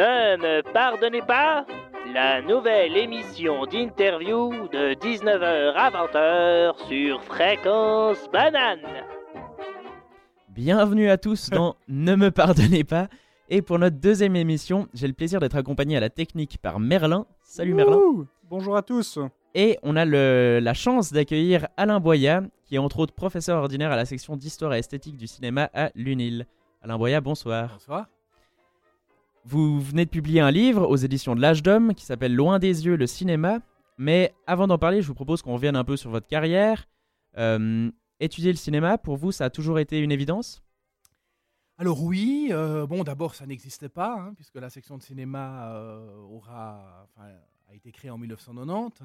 Ne me pardonnez pas la nouvelle émission d'interview de 19h à 20h sur Fréquence Banane. Bienvenue à tous dans Ne me pardonnez pas. Et pour notre deuxième émission, j'ai le plaisir d'être accompagné à la technique par Merlin. Salut Merlin. Ouh, bonjour à tous. Et on a le- la chance d'accueillir Alain Boya, qui est entre autres professeur ordinaire à la section d'histoire et esthétique du cinéma à l'UNIL. Alain Boya, bonsoir. Bonsoir. Vous venez de publier un livre aux éditions de l'Âge d'Homme qui s'appelle Loin des yeux, le cinéma. Mais avant d'en parler, je vous propose qu'on revienne un peu sur votre carrière. Euh, étudier le cinéma, pour vous, ça a toujours été une évidence? Alors oui, euh, bon d'abord ça n'existait pas, hein, puisque la section de cinéma euh, aura, a été créée en 1990,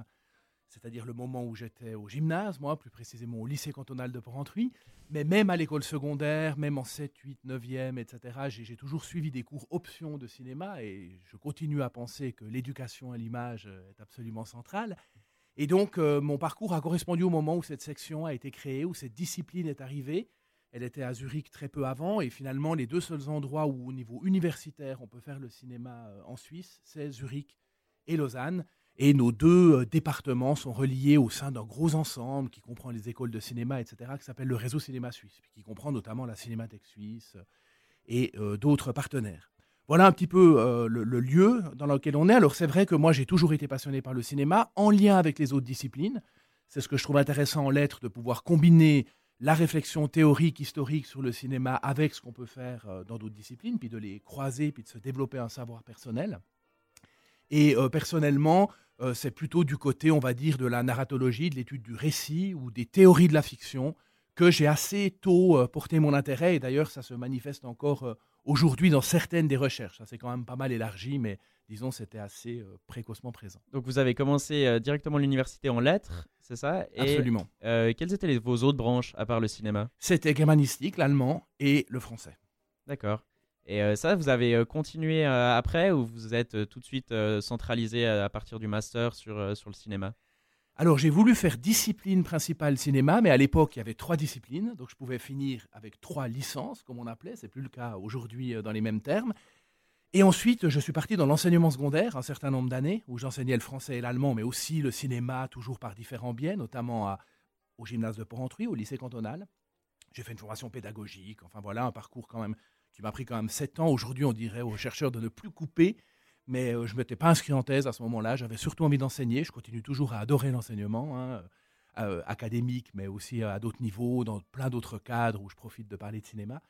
c'est-à-dire le moment où j'étais au gymnase, moi plus précisément au lycée cantonal de Porrentruy, mais même à l'école secondaire, même en 7, 8, 9e, etc., j'ai toujours suivi des cours options de cinéma et je continue à penser que l'éducation à l'image euh, est absolument centrale. Et donc euh, mon parcours a correspondu au moment où cette section a été créée, où cette discipline est arrivée. Elle était à Zurich très peu avant et finalement les deux seuls endroits où au niveau universitaire on peut faire le cinéma euh, en Suisse, c'est Zurich et Lausanne. Et nos deux euh, départements sont reliés au sein d'un gros ensemble qui comprend les écoles de cinéma, etc., qui s'appelle le réseau cinéma suisse, qui comprend notamment la Cinémathèque suisse euh, et euh, d'autres partenaires. Voilà un petit peu le, lieu dans lequel on est. Alors c'est vrai que moi j'ai toujours été passionné par le cinéma en lien avec les autres disciplines. C'est ce que je trouve intéressant en lettres, de pouvoir combiner la réflexion théorique, historique sur le cinéma avec ce qu'on peut faire dans d'autres disciplines, puis de les croiser, puis de se développer un savoir personnel. Et personnellement, euh, c'est plutôt du côté, on va dire, de la narratologie, de l'étude du récit ou des théories de la fiction que j'ai assez tôt euh, porté mon intérêt. Et d'ailleurs, ça se manifeste encore euh, aujourd'hui dans certaines des recherches. Ça s'est quand même pas mal élargi, mais disons, c'était assez précocement présent. Donc vous avez commencé directement l'université en lettres, c'est ça? Et, Absolument. quelles étaient les- vos autres branches à part le cinéma? C'était germanistique, l'allemand et le français. D'accord. Et euh, ça, vous avez euh, continué euh, après ou vous êtes tout de suite centralisé à, partir du master sur, sur le cinéma? Alors j'ai voulu faire discipline principale cinéma, mais à l'époque il y avait trois disciplines, donc je pouvais finir avec trois licences, comme on appelait, c'est plus le cas aujourd'hui dans les mêmes termes. Et ensuite je suis parti dans l'enseignement secondaire un certain nombre d'années, où j'enseignais le français et l'allemand, mais aussi le cinéma, toujours par différents biais, notamment au gymnase de Porrentruy, au lycée cantonal. J'ai fait une formation pédagogique, enfin voilà, un parcours quand même qui m'a pris quand même sept ans. Aujourd'hui on dirait aux chercheurs de ne plus couper, mais euh, je ne m'étais pas inscrit en thèse à ce moment-là. J'avais surtout envie d'enseigner. Je continue toujours à adorer l'enseignement, hein, euh, académique, mais aussi à d'autres niveaux, dans plein d'autres cadres où je profite de parler de cinéma.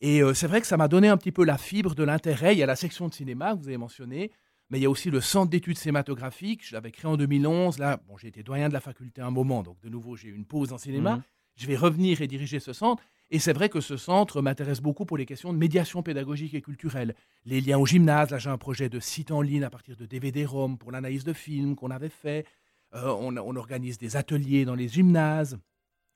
Et euh, c'est vrai que ça m'a donné un petit peu la fibre de l'intérêt. Il y a la section de cinéma que vous avez mentionné, mais il y a aussi le centre d'études cinématographiques. Je l'avais créé en 2011. Là, bon, j'ai été doyen de la faculté un moment, donc de nouveau, j'ai eu une pause en cinéma. Mhm. Je vais revenir et diriger ce centre. Et c'est vrai que ce centre m'intéresse beaucoup pour les questions de médiation pédagogique et culturelle. Les liens au gymnase, là j'ai un projet de site en ligne à partir de DVD-ROM pour l'analyse de films qu'on avait fait. Euh, on, organise des ateliers dans les gymnases,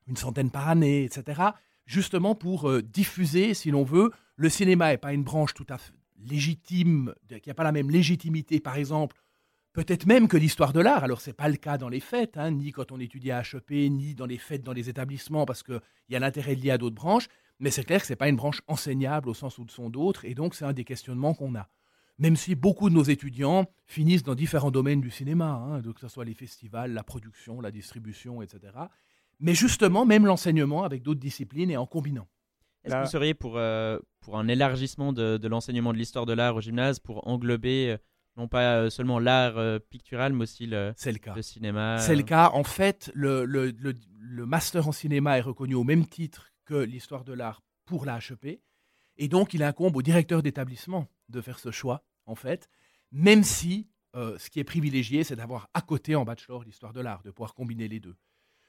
une centaine par année, etc. Justement pour euh, diffuser, si l'on veut, le cinéma n'est pas une branche tout à fait légitime, qui n'a pas la même légitimité, par exemple, peut-être même que l'histoire de l'art. Alors, ce n'est pas le cas dans les fêtes, hein, ni quand on étudie à HEP, ni dans les fêtes dans les établissements, parce qu'il y a l'intérêt lié à d'autres branches. Mais c'est clair que ce n'est pas une branche enseignable au sens où sont d'autres, et donc c'est un des questionnements qu'on a. Même si beaucoup de nos étudiants finissent dans différents domaines du cinéma, hein, donc que ce soit les festivals, la production, la distribution, etc. Mais justement, même l'enseignement avec d'autres disciplines et en combinant. Est-ce que vous seriez pour, euh, pour un élargissement de, de l'enseignement de l'histoire de l'art au gymnase pour englober euh, non pas euh, seulement l'art euh, pictural, mais aussi le, C'est le cas. le cinéma C'est le euh, cas. En fait, le, le- master en cinéma est reconnu au même titre que l'histoire de l'art pour la HEP. Et donc, il incombe au directeur d'établissement de faire ce choix, en fait, même si euh, ce qui est privilégié, c'est d'avoir à côté en bachelor l'histoire de l'art, de pouvoir combiner les deux.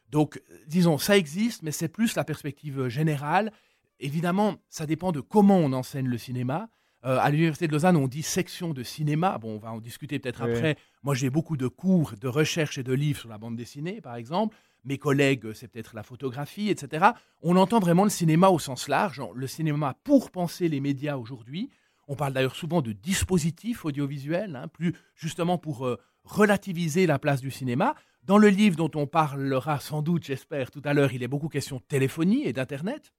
Donc, disons, ça existe, mais c'est plus la perspective générale. Évidemment, ça dépend de comment on enseigne le cinéma. Euh, à l'Université de Lausanne, on dit section de cinéma. Bon, on va en discuter peut-être Oui. après. Moi, j'ai beaucoup de cours, de recherche et de livres sur la bande dessinée, par exemple. Mes collègues, c'est peut-être la photographie, etc. On entend vraiment le cinéma au sens large, le cinéma pour penser les médias aujourd'hui. On parle d'ailleurs souvent de dispositifs audiovisuels, hein, plus justement pour euh, relativiser la place du cinéma. Dans le livre dont on parlera sans doute, j'espère, tout à l'heure, il est beaucoup question de téléphonie et d'Internet.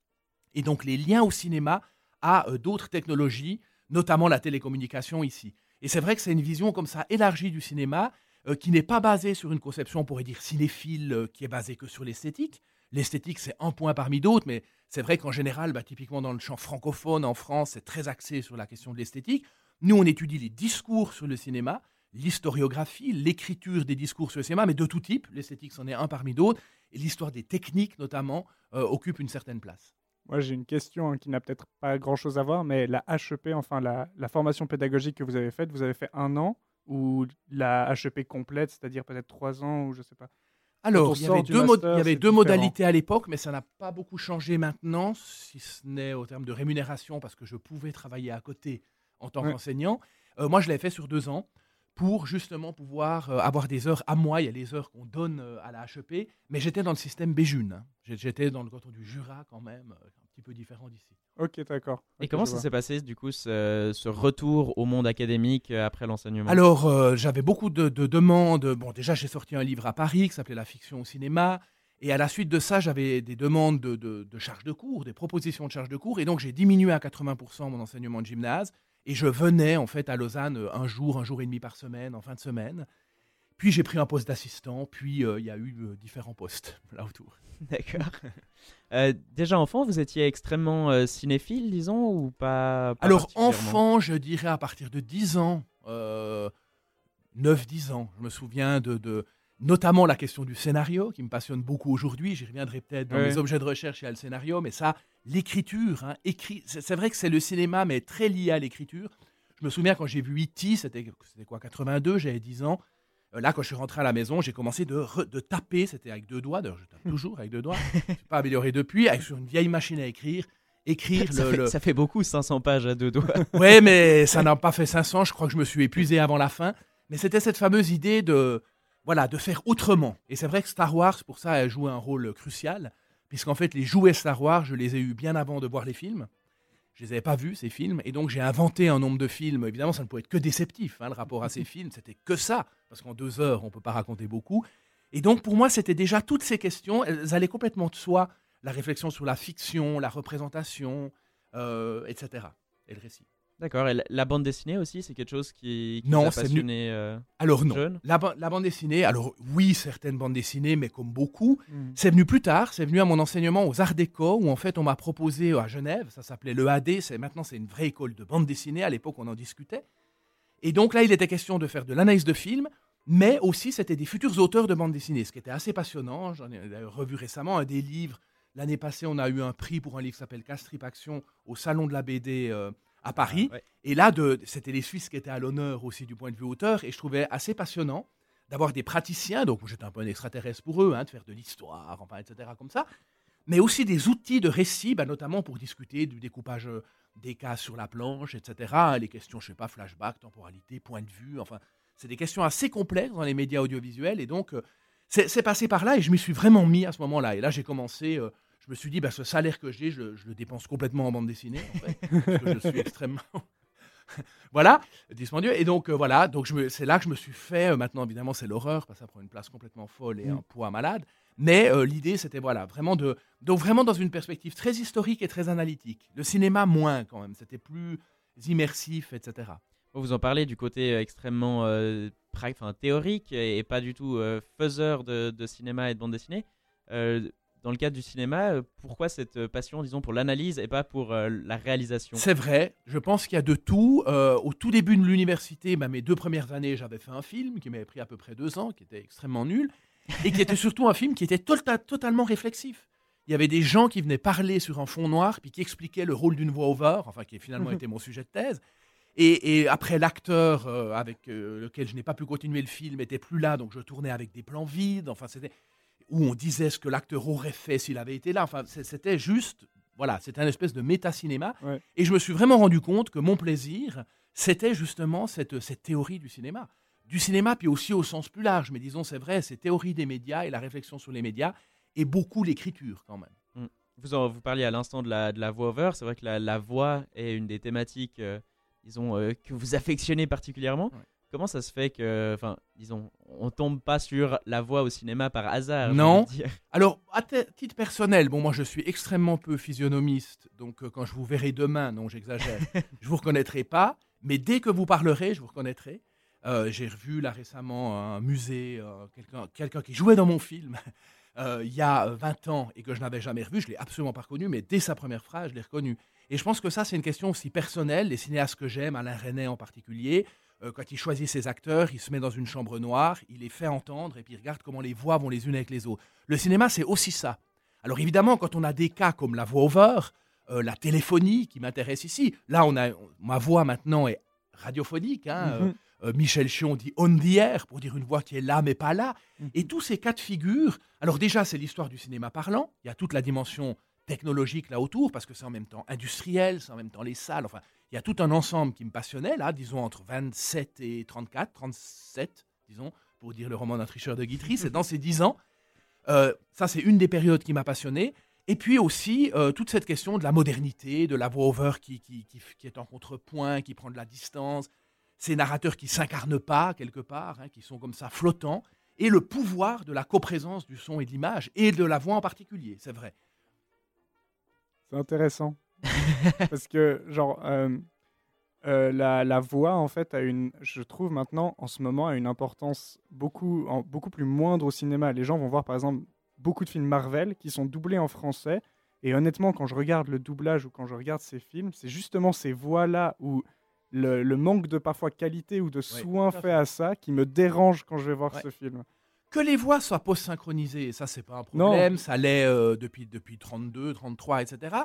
Et donc les liens au cinéma à euh, d'autres technologies notamment la télécommunication ici. Et c'est vrai que c'est une vision comme ça élargie du cinéma, euh, qui n'est pas basée sur une conception, on pourrait dire, cinéphile, euh, qui est basée que sur l'esthétique. L'esthétique, c'est un point parmi d'autres, mais c'est vrai qu'en général, bah, typiquement dans le champ francophone en France, c'est très axé sur la question de l'esthétique. Nous, on étudie les discours sur le cinéma, l'historiographie, l'écriture des discours sur le cinéma, mais de tout type. L'esthétique, c'en est un parmi d'autres. Et l'histoire des techniques, notamment, euh, occupe une certaine place. Moi, j'ai une question hein, qui n'a peut-être pas grand-chose à voir, mais la HEP, enfin la, la, formation pédagogique que vous avez faite, vous avez fait un an ou la HEP complète, c'est-à-dire peut-être trois ans ou je ne sais pas? Alors, il y avait deux, il y avait deux modalités à l'époque, mais ça n'a pas beaucoup changé maintenant, si ce n'est au terme de rémunération, parce que je pouvais travailler à côté en tant qu'enseignant. Euh, moi, je l'ai fait sur deux ans pour justement pouvoir euh, avoir des heures à moi. Il y a les heures qu'on donne euh, à la HEP, mais j'étais dans le système Béjune. Hein. J'étais dans le canton du Jura quand même, un petit peu différent d'ici. Ok, d'accord. Et comment ça s'est passé, du coup, ce, retour au monde académique euh, après l'enseignement? Alors, euh, j'avais beaucoup de, demandes. Bon, déjà, j'ai sorti un livre à Paris qui s'appelait La fiction au cinéma. Et à la suite de ça, j'avais des demandes de, de, charges de cours, des propositions de charges de cours. Et donc, j'ai diminué à 80% mon enseignement de gymnase. Et je venais, en fait, à Lausanne euh, un jour, un jour et demi par semaine, en fin de semaine. Puis, j'ai pris un poste d'assistant. Puis, il y a eu différents postes là autour. D'accord. Euh, déjà enfant, vous étiez extrêmement euh, cinéphile, disons, ou pas, Alors enfant, je dirais à partir de 10 ans, euh, 9-10 ans, je me souviens de, de, notamment la question du scénario qui me passionne beaucoup aujourd'hui. J'y reviendrai peut-être dans les objets de recherche et à le scénario, mais ça, l'écriture, hein, écrit, c'est vrai que c'est le cinéma, mais très lié à l'écriture. Je me souviens quand j'ai vu E.T., c'était quoi, 82, j'avais 10 ans. Euh, là, quand je suis rentré à la maison, j'ai commencé de, de taper, c'était avec deux doigts, d'ailleurs je tape toujours avec deux doigts, je ne pas amélioré depuis, avec, sur une vieille machine à écrire, écrire ça, le, fait, ça fait beaucoup, 500 pages à deux doigts. oui, mais ça n'a pas fait 500, je crois que je me suis épuisé avant la fin. Mais c'était cette fameuse idée de, voilà, de faire autrement. Et c'est vrai que Star Wars, pour ça, a joué un rôle crucial, puisqu'en fait, les jouets Star Wars, je les ai eus bien avant de voir les films. Je les avais pas vus, ces films, et donc j'ai inventé un nombre de films. Évidemment, ça ne pouvait être que déceptif, hein, le rapport à ces films, c'était que ça, parce qu'en deux heures, on ne peut pas raconter beaucoup. Et donc, pour moi, c'était déjà toutes ces questions, elles allaient complètement de soi, la réflexion sur la fiction, la représentation, euh, etc., et le récit. D'accord. Et la bande dessinée aussi, c'est quelque chose qui, qui non, passionné euh, Alors non. La, la, bande dessinée, alors oui, certaines bandes dessinées, mais comme beaucoup, hmm. c'est venu plus tard. C'est venu à mon enseignement aux Arts Déco, où en fait on m'a proposé à Genève, ça s'appelait le AD. C'est maintenant c'est une vraie école de bande dessinée. À l'époque, on en discutait. Et donc là, il était question de faire de l'analyse de films, mais aussi c'était des futurs auteurs de bande dessinée, ce qui était assez passionnant. J'en ai revu récemment un des livres. L'année passée, on a eu un prix pour un livre qui s'appelle Castrip Action au Salon de la BD. Euh, à Paris. Ah, et là, c'était les Suisses qui étaient à l'honneur aussi du point de vue auteur. Et je trouvais assez passionnant d'avoir des praticiens, donc j'étais un peu un extraterrestre pour eux, hein, de faire de l'histoire, enfin, etc., comme ça, mais aussi des outils de récit, bah, notamment pour discuter du découpage euh, des cas sur la planche, etc., les questions, je sais pas, flashback, temporalité, point de vue, enfin, c'est des questions assez complexes dans les médias audiovisuels, et donc, euh, c'est passé par là, et je m'y suis vraiment mis à ce moment-là, et là, j'ai commencé... Euh, je me suis dit, bah, ce salaire que j'ai, je, le dépense complètement en bande dessinée, en fait, parce que je suis extrêmement. voilà, dispendieux. Et donc, euh, voilà, donc c'est là que je me suis fait. Euh, maintenant, évidemment, c'est l'horreur, parce que ça prend une place complètement folle et mm. un poids malade. Mais euh, l'idée, c'était voilà, vraiment de. Donc, vraiment dans une perspective très historique et très analytique. Le cinéma, moins quand même. C'était plus immersif, etc. Vous en parlez du côté extrêmement théorique et, pas du tout faiseur de, de, cinéma et de bande dessinée dans le cadre du cinéma, euh, pourquoi cette euh, passion, disons, pour l'analyse et pas pour euh, la réalisation? C'est vrai, je pense qu'il y a de tout. au tout début de l'université, bah, mes deux premières années, j'avais fait un film qui m'avait pris à peu près deux ans, qui était extrêmement nul, et qui était surtout un film qui était tota-, totalement réflexif. Il y avait des gens qui venaient parler sur un fond noir, puis qui expliquaient le rôle d'une voix-over, enfin qui finalement était mon sujet de thèse. Et, et après, l'acteur avec lequel je n'ai pas pu continuer le film était plus là, donc je tournais avec des plans vides. Enfin, c'était où on disait ce que l'acteur aurait fait s'il avait été là. Enfin, c'était juste, voilà, c'était un espèce de méta-cinéma. Et je me suis vraiment rendu compte que mon plaisir, c'était justement cette, cette théorie du cinéma. Du cinéma, puis aussi au sens plus large. Mais disons, c'est vrai, c'est théorie des médias et la réflexion sur les médias, et beaucoup l'écriture quand même. Mm. Vous, en, vous parliez à l'instant de la, de la voix-over. C'est vrai que la, la, voix est une des thématiques, euh, disons, euh, que vous affectionnez particulièrement. Comment ça se fait que, enfin, disons, on tombe pas sur la voix au cinéma par hasard Non. Alors, à titre personnel, bon, moi je suis extrêmement peu physionomiste, donc euh, quand je vous verrai demain, non, j'exagère, je vous reconnaîtrai pas, mais dès que vous parlerez, je vous reconnaîtrai. Euh, J'ai revu là récemment un musée, euh, quelqu'un qui jouait dans mon film il y a 20 ans et que je n'avais jamais revu, je l'ai absolument pas reconnu, mais dès sa première phrase, je l'ai reconnu. Et je pense que ça, c'est une question aussi personnelle. Les cinéastes que j'aime, Alain Resnais en particulier, euh, quand il choisit ses acteurs, il se met dans une chambre noire, il les fait entendre et puis il regarde comment les voix vont les unes avec les autres. Le cinéma, c'est aussi ça. Alors évidemment, quand on a des cas comme la voix-over, euh, la téléphonie qui m'intéresse ici, là, on a ma voix maintenant est radiophonique. hein, Mhm. euh, Michel Chion dit on the air pour dire une voix qui est là mais pas là. Et tous ces cas de figure, alors déjà c'est l'histoire du cinéma parlant, il y a toute la dimension technologique là autour parce que c'est en même temps industriel, c'est en même temps les salles, enfin il y a tout un ensemble qui me passionnait là, disons entre 27 et 34, 37 disons, pour dire le roman d'un tricheur de Guitry, c'est dans ces 10 ans. Euh, ça c'est une des périodes qui m'a passionné. Et puis aussi euh, toute cette question de la modernité, de la voix-over qui, qui, qui, qui est en contrepoint, qui prend de la distance, ces narrateurs qui s'incarnent pas quelque part, hein, qui sont comme ça flottants, et le pouvoir de la coprésence du son et de l'image, et de la voix en particulier, c'est vrai. C'est intéressant. Parce que, genre, euh, euh, la, la voix, en fait, a une, je trouve maintenant, en ce moment, a une importance beaucoup, en- beaucoup plus moindre au cinéma. Les gens vont voir, par exemple, beaucoup de films Marvel qui sont doublés en français. Et honnêtement, quand je regarde le doublage ou quand je regarde ces films, c'est justement ces voix-là où le, le manque de parfois qualité ou de soin fait fait. à ça qui me dérange quand je vais voir Ouais. ce film. Que les voix soient post-synchronisées, ça c'est pas un problème, ça l'est euh, depuis, depuis 32, 33, etc.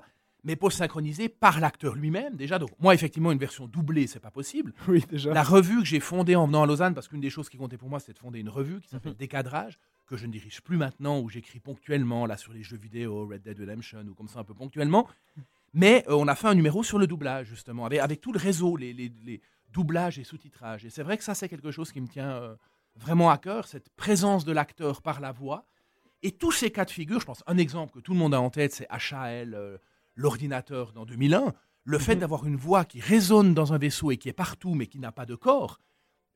Mais post-synchronisées par l'acteur lui-même, déjà. Donc, moi, effectivement, une version doublée, c'est pas possible. Oui, déjà. La revue que j'ai fondée en venant à Lausanne, parce qu'une des choses qui comptait pour moi, c'était de fonder une revue qui s'appelle Mhm. Décadrage, que je ne dirige plus maintenant, où j'écris ponctuellement, là, sur les jeux vidéo, Red Dead Redemption, ou comme ça, un peu ponctuellement. Mais euh, on a fait un numéro sur le doublage, justement, avec, avec tout le réseau, les, les- les doublages et sous-titrages. Et c'est vrai que ça, c'est quelque chose qui me tient euh, vraiment à cœur, cette présence de l'acteur par la voix. Et tous ces cas de figure, je pense, un exemple que tout le monde a en tête, c'est HAL, euh, l'ordinateur dans 2001. Le fait Mhm. d'avoir une voix qui résonne dans un vaisseau et qui est partout, mais qui n'a pas de corps,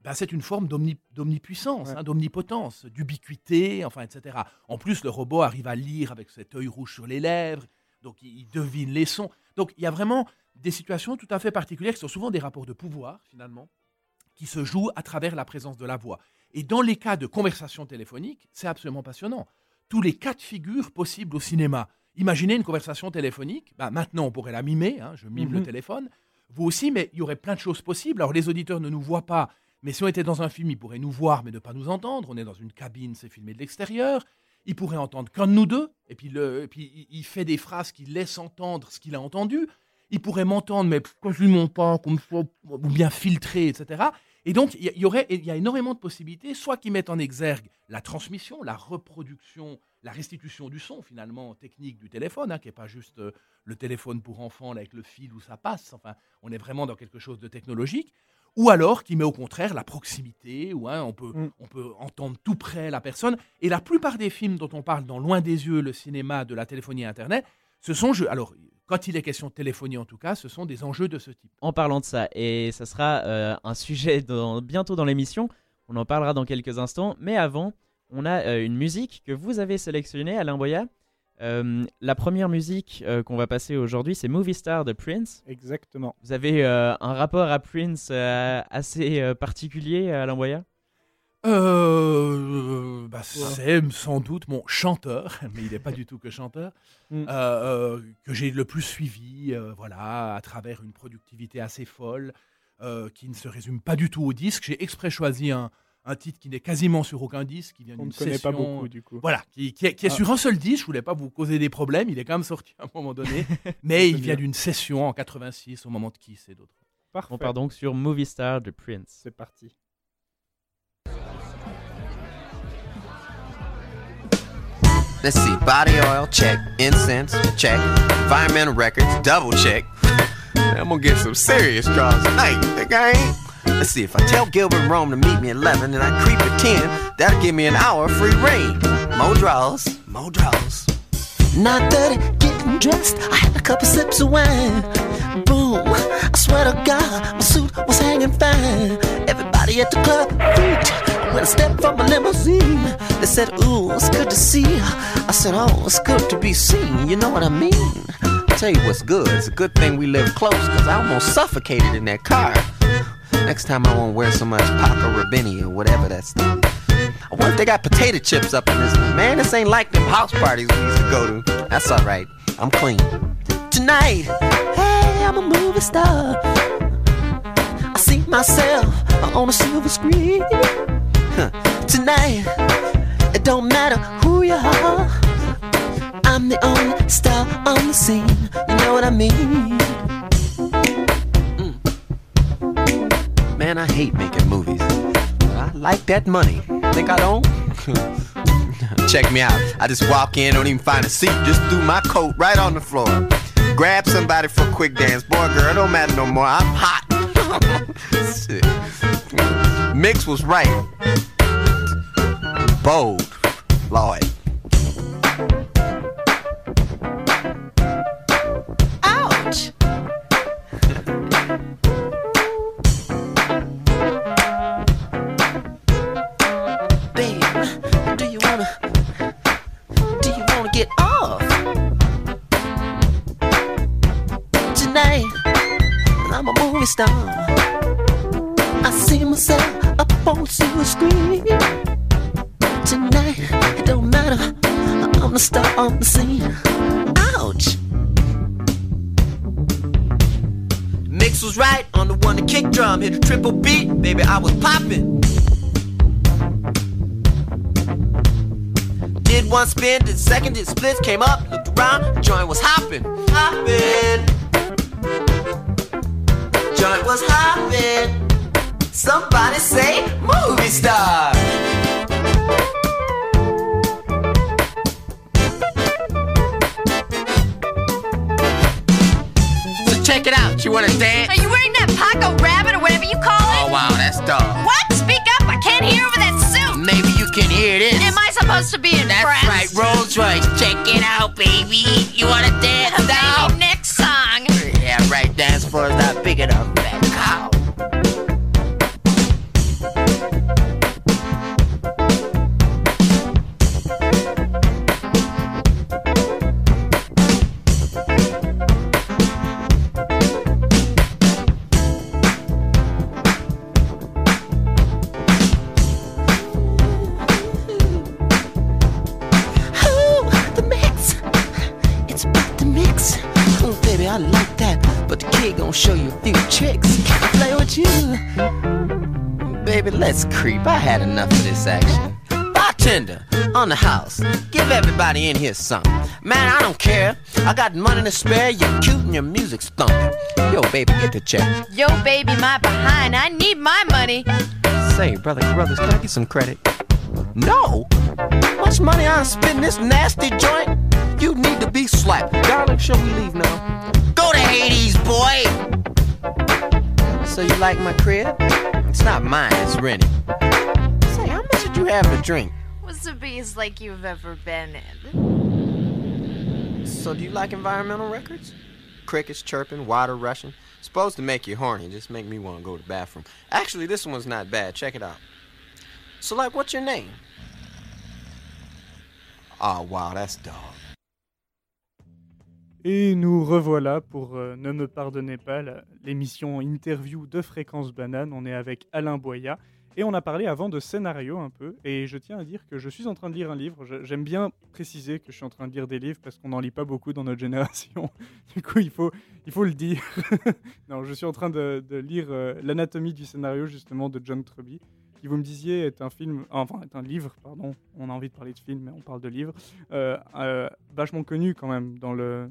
ben, c'est une forme d'omni- d'omnipuissance, Ouais. hein, d'omnipotence, d'ubiquité, enfin, etc. En plus, le robot arrive à lire avec cet œil rouge sur les lèvres, donc il, il devine les sons. Donc il y a vraiment des situations tout à fait particulières qui sont souvent des rapports de pouvoir, finalement, qui se jouent à travers la présence de la voix. Et dans les cas de conversation téléphonique, c'est absolument passionnant. Tous les cas de figure possibles au cinéma. Imaginez une conversation téléphonique. Ben, maintenant, on pourrait la mimer. hein, je mime le Mhm. téléphone. Vous aussi, mais il y aurait plein de choses possibles. Alors, les auditeurs ne nous voient pas. Mais si on était dans un film, ils pourraient nous voir, mais ne pas nous entendre. On est dans une cabine, c'est filmé de l'extérieur. Ils pourraient entendre qu'un de nous deux. Et puis, le, et puis il- fait des phrases qui laissent entendre ce qu'il a entendu. Il pourrait m'entendre, mais quasiment pas, comme ça, ou bien filtré, etc. Et donc, il y, aurait, il y a énormément de possibilités, soit qui mettent en exergue la transmission, la reproduction, la restitution du son, finalement, technique du téléphone, hein, qui n'est pas juste euh, le téléphone pour enfants là, avec le fil où ça passe. Enfin, on est vraiment dans quelque chose de technologique. Ou alors qui met au contraire la proximité, où hein, on, peut, Mm. on peut entendre tout près la personne. Et la plupart des films dont on parle dans Loin des yeux, le cinéma, de la téléphonie Internet, ce sont. Alors, quand il est question de téléphonie en tout cas, ce sont des enjeux de ce type. En parlant de ça, et ça sera euh, un sujet dans- bientôt dans l'émission, on en parlera dans quelques instants, mais avant, on a euh, une musique que vous avez sélectionnée, Alain Boya. Euh, la première musique euh, qu'on va passer aujourd'hui, c'est Movie Star de Prince. Exactement. Vous avez euh, un rapport à Prince euh, assez euh, particulier, Alain Boya? Euh, bah, c'est sans doute mon chanteur, mais il n'est pas du tout que chanteur, Mm. euh, euh, que j'ai le plus suivi, euh, voilà, à travers une productivité assez folle, euh, qui ne se résume pas du tout au disque. J'ai exprès choisi un, un titre qui n'est quasiment sur aucun disque, qui vient On d'une ne connaît pas session- beaucoup, du coup. Voilà, qui, qui est, qui est Ah. sur un seul disque. Je voulais pas vous causer des problèmes. Il est quand même sorti à un moment donné, mais il vient d'une session en 86 au moment de Kiss et d'autres. Parfait. On part donc sur Movie Star de Prince. C'est parti. Let's see, body oil, check. Incense, check. Environmental records, double check. I'm gonna get some serious draws tonight, think I ain't? Let's see, if I tell Gilbert Rome to meet me at 11 and I creep at 10, that'll give me an hour of free reign. More draws, more draws. Not dirty, getting dressed. I had a couple sips of wine. Boom, I swear to God, my suit was hanging fine. Everybody at the club. When I stepped from my limousine, they said, Ooh, it's good to see you. I said, Oh, it's good to be seen. You know what I mean? I tell you what's good. It's a good thing we live close, cause I almost suffocated in that car. Next time I won't wear so much Paco Rabanne or whatever that's. I wonder if they got potato chips up in this. Man, this ain't like them house parties we used to go to. That's alright. I'm clean. Tonight, hey, I'm a movie star. I see myself on a silver screen. Tonight, it don't matter who you are. I'm the only star on the scene. You know what I mean? Mm. Man, I hate making movies. I like that money. Think I don't? Check me out. I just walk in, don't even find a seat, just threw my coat right on the floor. Grab somebody for a quick dance. Boy, girl, don't matter no more. I'm hot. Mix was right. Bold. Lord. Ouch. Do you wanna do you wanna get off? Tonight, I'm a movie star. I see myself on silver screen. Tonight, it don't matter. I'm the star on the scene. Ouch. Mix was right on the one the kick drum hit a triple beat, baby. I was popping. Did one spin, did second, did splits, came up, looked around, joint was hopping, hopping. Joint was hopping. Somebody say movie star. So check it out. You wanna dance? Are you wearing that Paco rabbit or whatever you call it? Oh wow, that's dog. What? Speak up! I can't hear over that suit. Maybe you can hear this. Am I supposed to be impressed? That's right, Rolls Royce. Check it out, baby. You wanna dance now? Next song. Yeah, right. Dance floor is not big enough let's creep. I had enough of this action. Bartender, on the house. Give everybody in here something. Man, I don't care. I got money to spare. You're cute and your music's thumping. Yo, baby, get the check. Yo, baby, my behind. I need my money. Say, brother, brothers, can I get some credit? No. Much money I spend this nasty joint? You need to be slapped. Darling, shall we leave now? Go to Hades, boy! So you like my crib? It's not mine, it's rented. Say, how much did you have to drink? Was the bees like you've ever been in? So do you like environmental records? Crickets chirping, water rushing. Supposed to make you horny, just make me want to go to the bathroom. Actually, this one's not bad. Check it out. So, like, what's your name? Oh, wow, that's dog. Et nous revoilà pour euh, Ne me pardonnez pas, l'émission interview de Fréquence Banane. On est avec Alain Boya et on a parlé avant de scénario un peu. Et je tiens à dire que je suis en train de lire un livre. J'aime bien préciser que je suis en train de lire des livres parce qu'on n'en lit pas beaucoup dans notre génération. Du coup, il faut, il faut le dire. non, je suis en train de, lire euh, L'anatomie du scénario justement de John Truby qui vous me disiez est un film, enfin est un livre, pardon. On a envie de parler de film, mais on parle de livre. Euh, vachement connu quand même dans le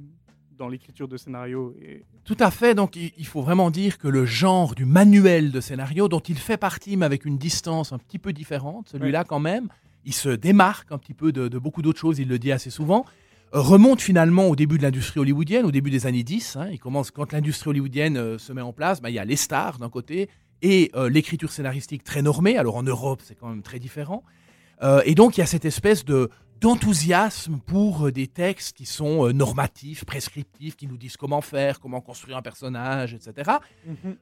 dans l'écriture de scénario et Tout à fait. Donc, il faut vraiment dire que le genre du manuel de scénario, dont il fait partie, mais avec une distance un petit peu différente, celui-là quand même, il se démarque un petit peu de, de beaucoup d'autres choses, il le dit assez souvent, remonte finalement au début de l'industrie hollywoodienne, au début des années 10. hein. il commence quand l'industrie hollywoodienne euh, se met en place, bah, il y a les stars d'un côté et euh, l'écriture scénaristique très normée. Alors en Europe, c'est quand même très différent. Euh, et donc, il y a cette espèce de d'enthousiasme pour euh, des textes qui sont euh, normatifs, prescriptifs, qui nous disent comment faire, comment construire un personnage, etc.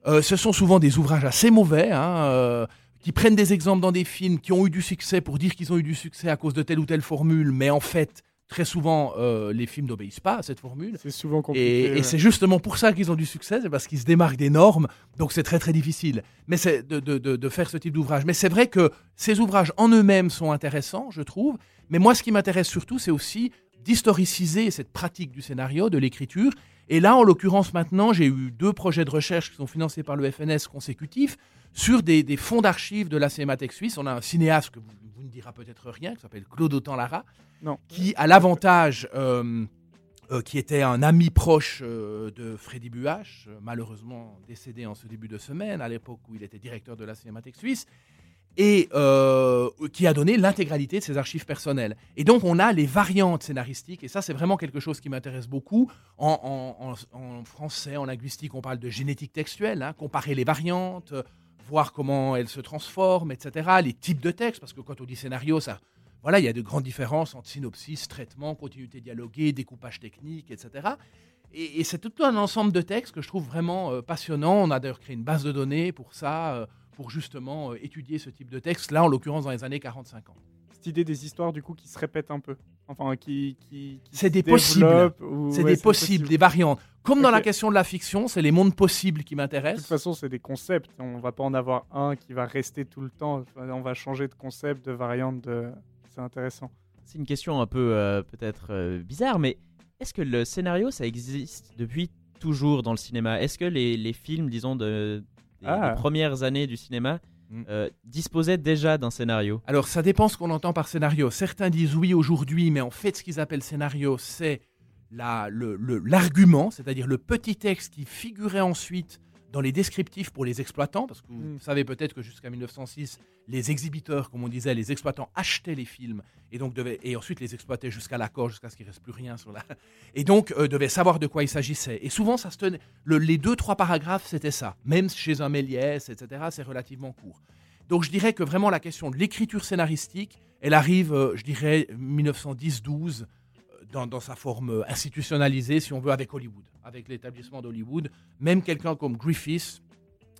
Euh, ce sont souvent des ouvrages assez mauvais, hein, euh, qui prennent des exemples dans des films qui ont eu du succès pour dire qu'ils ont eu du succès à cause de telle ou telle formule, mais en fait, très souvent, euh, les films n'obéissent pas à cette formule. C'est souvent compliqué. et ouais. c'est justement pour ça qu'ils ont du succès, c'est parce qu'ils se démarquent des normes, donc c'est très très difficile. Mais c'est de, de- de- de faire ce type d'ouvrage. Mais c'est vrai que ces ouvrages en eux-mêmes sont intéressants, je trouve. Mais moi, ce qui m'intéresse surtout, c'est aussi d'historiciser cette pratique du scénario, de l'écriture. Et là, en l'occurrence, maintenant, j'ai eu deux projets de recherche qui sont financés par le FNS consécutifs sur des, des fonds d'archives de la Cinémathèque suisse. On a un cinéaste que vous, vous ne dira peut-être rien, qui s'appelle Claude Autant-Lara, Non. qui a l'avantage, euh, euh, qui était un ami proche euh, de Freddy Buach, malheureusement décédé en ce début de semaine, à l'époque où il était directeur de la Cinémathèque suisse, et euh, qui a donné l'intégralité de ses archives personnelles. Et donc on a les variantes scénaristiques, et ça c'est vraiment quelque chose qui m'intéresse beaucoup. En, français, en linguistique, on parle de génétique textuelle, hein, comparer les variantes, euh, voir comment elles se transforment, etc. Les types de textes, parce que quand on dit scénario, ça, voilà, il y a de grandes différences entre synopsis, traitement, continuité dialoguée, découpage technique, etc. Et, c'est tout un ensemble de textes que je trouve vraiment euh, passionnant. On a d'ailleurs créé une base de données pour ça, pour justement euh, étudier ce type de texte, là en l'occurrence dans les années 40-50 ans. Cette idée des histoires du coup qui se répètent un peu. Enfin, qui. qui, qui C'est des possibles. C'est ouais, des possibles, des variantes. Comme dans la question de la fiction, c'est les mondes possibles qui De toute m'intéressent. façon, c'est des concepts. On va pas en avoir un qui va rester tout le temps. Enfin, On va changer de concept, de variante. De... C'est intéressant. C'est une question un peu euh, peut-être euh, bizarre, mais est-ce que le scénario, ça existe depuis toujours dans le cinéma? Est-ce que les, les films, disons, de, des, Ah. des premières années du cinéma Mm. euh, disposaient déjà d'un scénario Alors, ça dépend ce qu'on entend par scénario. Certains disent oui aujourd'hui, mais en fait, ce qu'ils appellent scénario, c'est la- le- le- l'argument, c'est-à-dire le petit texte qui figurait ensuite dans les descriptifs pour les exploitants, parce que vous Mm. savez peut-être que jusqu'à 1906, les exhibiteurs, comme on disait, les exploitants achetaient les films et donc devaient, et ensuite les exploitaient jusqu'à l'accord, jusqu'à ce qu'il reste plus rien sur la, et donc euh, devaient savoir de quoi il s'agissait. Et souvent, ça se tenait, le- les deux trois paragraphes, c'était ça. Même chez un Méliès, etc., c'est relativement court. Donc je dirais que vraiment la question de l'écriture scénaristique, elle arrive, euh, je dirais, 1910-12, euh, dans, dans sa forme institutionnalisée, si on veut, avec Hollywood, avec l'établissement d'Hollywood. Même quelqu'un comme Griffiths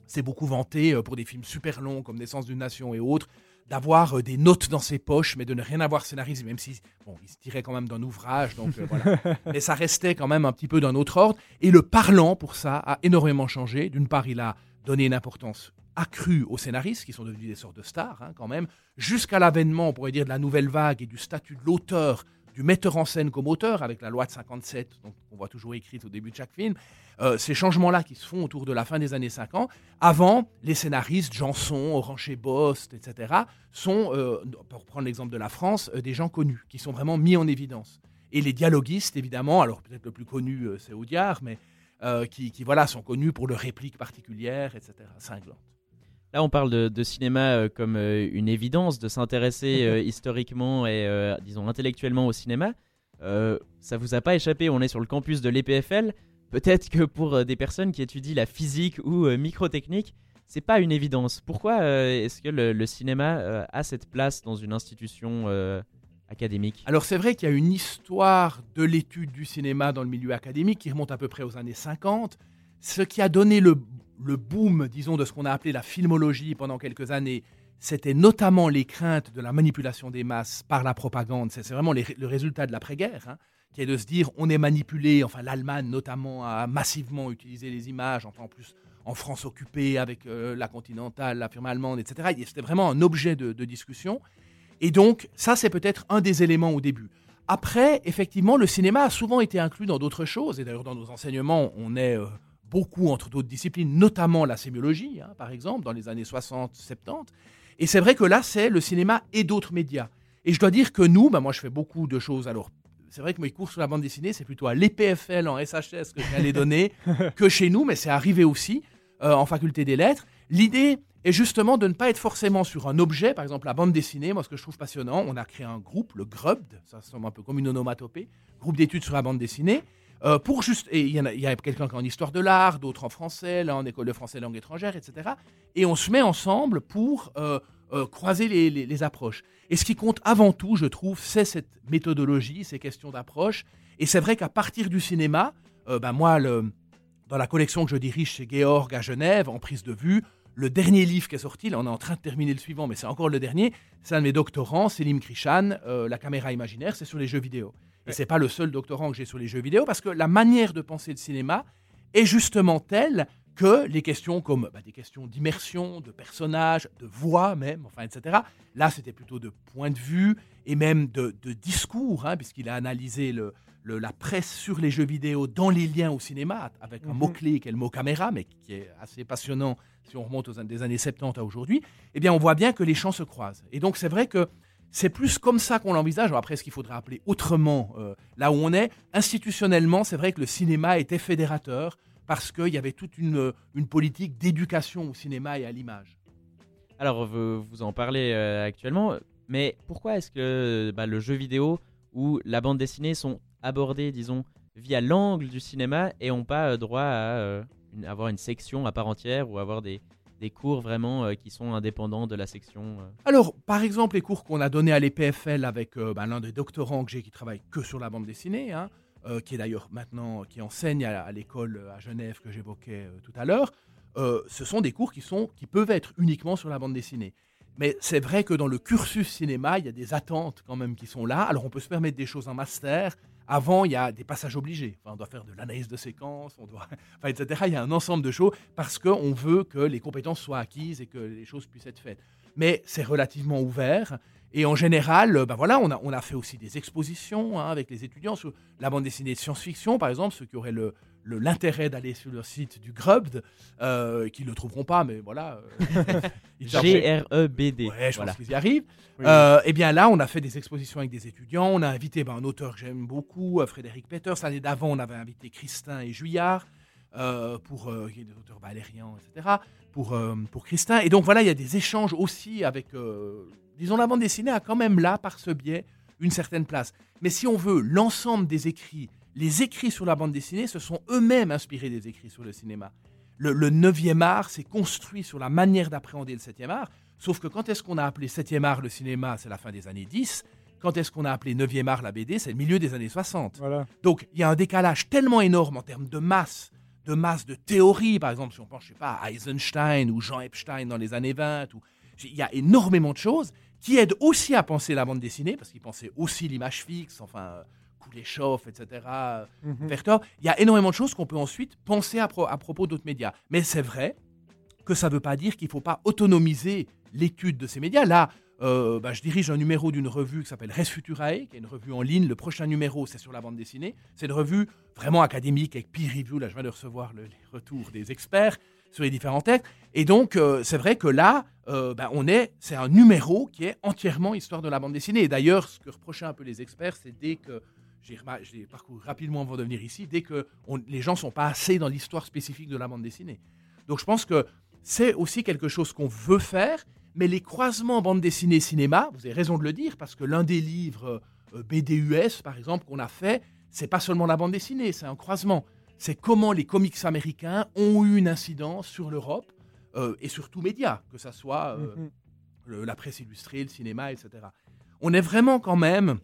s'est beaucoup vanté euh, pour des films super longs comme Naissance d'une nation et autres, d'avoir euh, des notes dans ses poches, mais de ne rien avoir scénarisé, même si, bon, il se tirait quand même d'un ouvrage, donc euh, voilà. mais ça restait quand même un petit peu d'un autre ordre. Et le parlant, pour ça, a énormément changé. D'une part, il a donné une importance accrue aux scénaristes, qui sont devenus des sortes de stars, hein, quand même, jusqu'à l'avènement, on pourrait dire, de la nouvelle vague et du statut de l'auteur, du metteur en scène comme auteur, avec la loi de 57, donc on voit toujours écrite au début de chaque film. Euh, ces changements-là qui se font autour de la fin des années 50. Avant, les scénaristes, Janson, Orange Bost, etc., sont, euh, pour prendre l'exemple de la France, euh, des gens connus, qui sont vraiment mis en évidence. Et les dialoguistes, évidemment, alors peut-être le plus connu, c'est Audiard, mais qui, qui, voilà, sont connus pour leurs répliques particulières, etc., cinglantes. Là, on parle de, de cinéma euh, comme euh, une évidence, de s'intéresser euh, historiquement et, euh, disons, intellectuellement au cinéma. Euh, ça vous a pas échappé, on est sur le campus de l'EPFL. Peut-être que pour euh, des personnes qui étudient la physique ou euh, microtechnique, c'est pas une évidence. Pourquoi euh, est-ce que le, le cinéma euh, a cette place dans une institution euh, académique? Alors c'est vrai qu'il y a une histoire de l'étude du cinéma dans le milieu académique qui remonte à peu près aux années 50. Ce qui a donné le, le boom, disons, de ce qu'on a appelé la filmologie pendant quelques années, c'était notamment les craintes de la manipulation des masses par la propagande. C'est vraiment le résultat de l'après-guerre, hein, qui est de se dire on est manipulé. Enfin, l'Allemagne notamment a massivement utilisé les images, enfin en plus en France occupée avec euh, la Continentale, la firme allemande, etc. Et C'était vraiment un objet de, de discussion. Et donc, ça, c'est peut-être un des éléments au début. Après, effectivement, le cinéma a souvent été inclus dans d'autres choses. Et d'ailleurs, dans nos enseignements, on est euh, beaucoup entre d'autres disciplines, notamment la sémiologie, hein, par exemple, dans les années 60-70. Et c'est vrai que là, c'est le cinéma et d'autres médias. Et je dois dire que nous, bah, moi, je fais beaucoup de choses. Alors, c'est vrai que mes cours sur la bande dessinée, c'est plutôt à l'EPFL en SHS que je viens les donner que chez nous, mais c'est arrivé aussi euh, en faculté des lettres. L'idée est justement de ne pas être forcément sur un objet, par exemple la bande dessinée. Moi, ce que je trouve passionnant, on a créé un groupe, le GRUBD, ça semble un peu comme une onomatopée, groupe d'études sur la bande dessinée, euh, pour juste. Et il y, a, quelqu'un qui est en histoire de l'art, d'autres en français, là en école de français langue étrangère, etc. Et on se met ensemble pour euh, euh, croiser les, approches. Et ce qui compte avant tout, je trouve, c'est cette méthodologie, ces questions d'approche. Et c'est vrai qu'à partir du cinéma, ben moi, dans la collection que je dirige chez Georg à Genève, en prise de vue, le dernier livre qui est sorti, là on est en train de terminer le suivant, mais c'est encore le dernier, c'est un de mes doctorants, Selim Krishan, La caméra imaginaire, c'est sur les jeux vidéo. Et c'est pas le seul doctorant que j'ai sur les jeux vidéo, parce que la manière de penser le cinéma est justement telle que les questions comme bah, des questions d'immersion, de personnages, de voix même, enfin, etc. Là, c'était plutôt de point de vue et même de, de discours, hein, puisqu'il a analysé le, le- la presse sur les jeux vidéo dans les liens au cinéma, avec un Mhm. mot-clé qui est le mot caméra, mais qui est assez passionnant si on remonte aux des années 70 à aujourd'hui, eh bien, on voit bien que les champs se croisent. Et donc, c'est vrai que c'est plus comme ça qu'on l'envisage. Après, ce qu'il faudrait appeler autrement, euh, là où on est, institutionnellement, c'est vrai que le cinéma était fédérateur parce qu'il y avait toute une, une politique d'éducation au cinéma et à l'image. Alors, vous, en parlez euh, actuellement, mais pourquoi est-ce que bah, le jeu vidéo ou la bande dessinée sont abordés, disons, via l'angle du cinéma et n'ont pas euh, droit à euh, avoir une section à part entière ou avoir des, des cours vraiment euh, qui sont indépendants de la section euh. Alors, par exemple, les cours qu'on a donnés à l'EPFL avec euh, ben, l'un des doctorants que j'ai qui travaille que sur la bande dessinée, hein, qui est d'ailleurs maintenant, qui enseigne à, à l'école à Genève que j'évoquais tout à l'heure, ce sont des cours qui, sont, qui peuvent être uniquement sur la bande dessinée. Mais c'est vrai que dans le cursus cinéma, il y a des attentes quand même qui sont là. Alors on peut se permettre des choses en master. Avant, il y a des passages obligés. Enfin, on doit faire de l'analyse de séquence, on doit, enfin, etc. Il y a un ensemble de choses parce qu'on veut que les compétences soient acquises et que les choses puissent être faites. Mais c'est relativement ouvert. Et en général, ben voilà, on a, on a fait aussi des expositions hein, avec les étudiants sur la bande dessinée de science-fiction, par exemple, ceux qui auraient le- l'intérêt d'aller sur le site du Grubd, euh, qui ne le trouveront pas, mais voilà. euh, G-R-E-B-D. Ouais, je voilà. pense qu'ils y arrivent. Oui. Euh, eh bien là, on a fait des expositions avec des étudiants. On a invité ben, un auteur que j'aime beaucoup, euh, Frédéric Peters. L'année d'avant, on avait invité Christin et Juillard, euh, pour, euh, qui est des auteurs valérians, etc., pour, euh, pour Christin. Et donc voilà, il y a des échanges aussi avec, disons, la bande dessinée a quand même là, par ce biais, une certaine place. Mais si on veut, l'ensemble des écrits, les écrits sur la bande dessinée, se sont eux-mêmes inspirés des écrits sur le cinéma. Le, le 9e art s'est construit sur la manière d'appréhender le 7e art. Sauf que quand est-ce qu'on a appelé 7e art le cinéma C'est la fin des années 10. Quand est-ce qu'on a appelé 9e art la BD C'est le milieu des années 60. Voilà. Donc il y a un décalage tellement énorme en termes de masse, de masse de théorie, par exemple, si on pense, je sais pas, à Eisenstein ou Jean Epstein dans les années 20, ou, il y a énormément de choses qui aident aussi à penser la bande dessinée, parce qu'ils pensaient aussi l'image fixe, enfin, Kuleshov, etc.. Vertor. Il y a énormément de choses qu'on peut ensuite penser à, pro- à propos d'autres médias. Mais c'est vrai que ça ne veut pas dire qu'il ne faut pas autonomiser l'étude de ces médias. Là, euh, bah, je dirige un numéro d'une revue qui s'appelle Res Futurae, qui est une revue en ligne. Le prochain numéro, c'est sur la bande dessinée. C'est une revue vraiment académique avec peer review. Là, je viens de recevoir le- les retours des experts sur les différents textes. Et donc, euh, c'est vrai que là, euh, bah, on est, c'est un numéro qui est entièrement histoire de la bande dessinée. Et d'ailleurs, ce que reprochaient un peu les experts, c'est dès que j'ai parcouru rapidement avant de venir ici, dès que on- les gens sont pas assez dans l'histoire spécifique de la bande dessinée. Donc, je pense que c'est aussi quelque chose qu'on veut faire, mais les croisements bande dessinée cinéma, vous avez raison de le dire, parce que l'un des livres euh, BDUS, par exemple, qu'on a fait, c'est pas seulement la bande dessinée, c'est un croisement. C'est comment les comics américains ont eu une incidence sur l'Europe euh, et sur tout média, que ça soit euh, Mhm. le- la presse illustrée, le cinéma, etc. On est vraiment quand même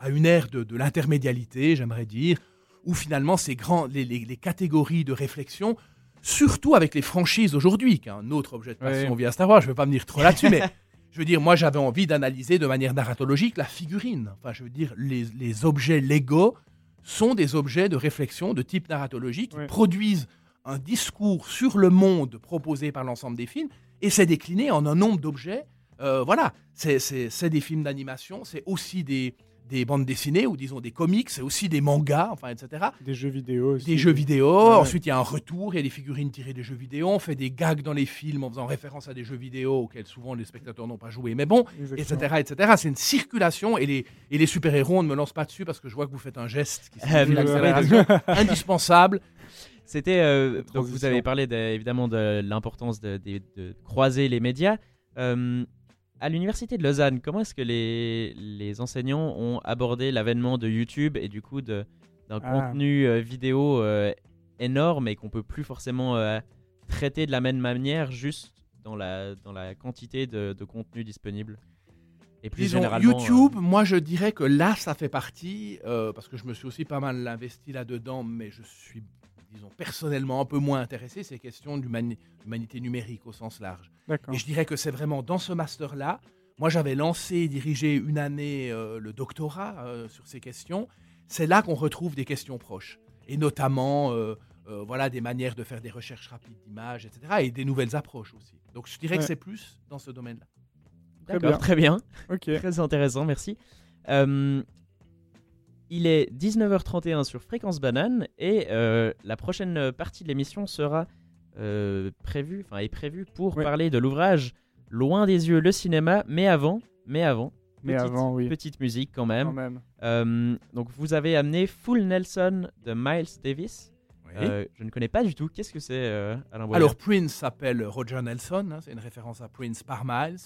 à une ère de, de l'intermédialité, j'aimerais dire, où finalement ces grands, les, les- les catégories de réflexion, surtout avec les franchises aujourd'hui, qui est un autre objet de passion Ouais. via Star Wars, je ne vais pas venir trop là-dessus, mais je veux dire, moi j'avais envie d'analyser de manière narratologique la figurine. Enfin, je veux dire, les, les objets Lego sont des objets de réflexion de type narratologique qui produisent un discours sur le monde proposé par l'ensemble des films et c'est décliné en un nombre d'objets. Euh, voilà, c'est des films d'animation, c'est aussi des, des bandes dessinées ou disons des comics, c'est aussi des mangas, enfin, etc. Des jeux vidéo aussi. Des jeux vidéo, Ouais. ensuite il y a un retour, il y a des figurines tirées des jeux vidéo, on fait des gags dans les films en faisant référence à des jeux vidéo auxquels souvent les spectateurs n'ont pas joué. Mais bon, Exactement. etc. etc. C'est une circulation et les, et les super-héros, on ne me lance pas dessus parce que je vois que vous faites un geste qui Euh, signifie oui, l'accélération indispensable. C'était euh, donc vous avez parlé de- évidemment de l'importance de, de- de croiser les médias. Euh, à l'université de Lausanne, comment est-ce que les, les enseignants ont abordé l'avènement de YouTube et du coup d'un Ah. contenu euh, vidéo euh, énorme et qu'on peut plus forcément euh, traiter de la même manière juste dans la, dans la quantité de, de contenu disponible? Et plus Disons, généralement, euh, YouTube, moi je dirais que là, ça fait partie, euh, parce que je me suis aussi pas mal investi là-dedans, mais je suis disons, personnellement un peu moins intéressé, c'est les questions d'humani- d'humanité numérique au sens large. Et je dirais que c'est vraiment dans ce master-là. Moi, j'avais lancé et dirigé une année euh, le doctorat euh, sur ces questions. C'est là qu'on retrouve des questions proches. Et notamment, euh, euh, voilà, des manières de faire des recherches rapides d'images, etc. Et des nouvelles approches aussi. Donc, je dirais que c'est plus dans ce domaine-là. Très D'accord, bien. très bien. Très intéressant, merci. Euh, il est 19h31 sur Fréquence Banane et euh, la prochaine partie de l'émission sera euh, prévue, enfin est prévue pour Ouais. parler de l'ouvrage Loin des yeux le cinéma, mais avant, mais avant, Mais petite, avant, oui. petite musique quand Quand même. même. Euh, donc vous avez amené Full Nelson de Miles Davis. Euh, je ne connais pas du tout. Qu'est-ce que c'est, euh, Alain Boyer? Alors, Prince s'appelle Roger Nelson. hein, c'est une référence à Prince par Miles.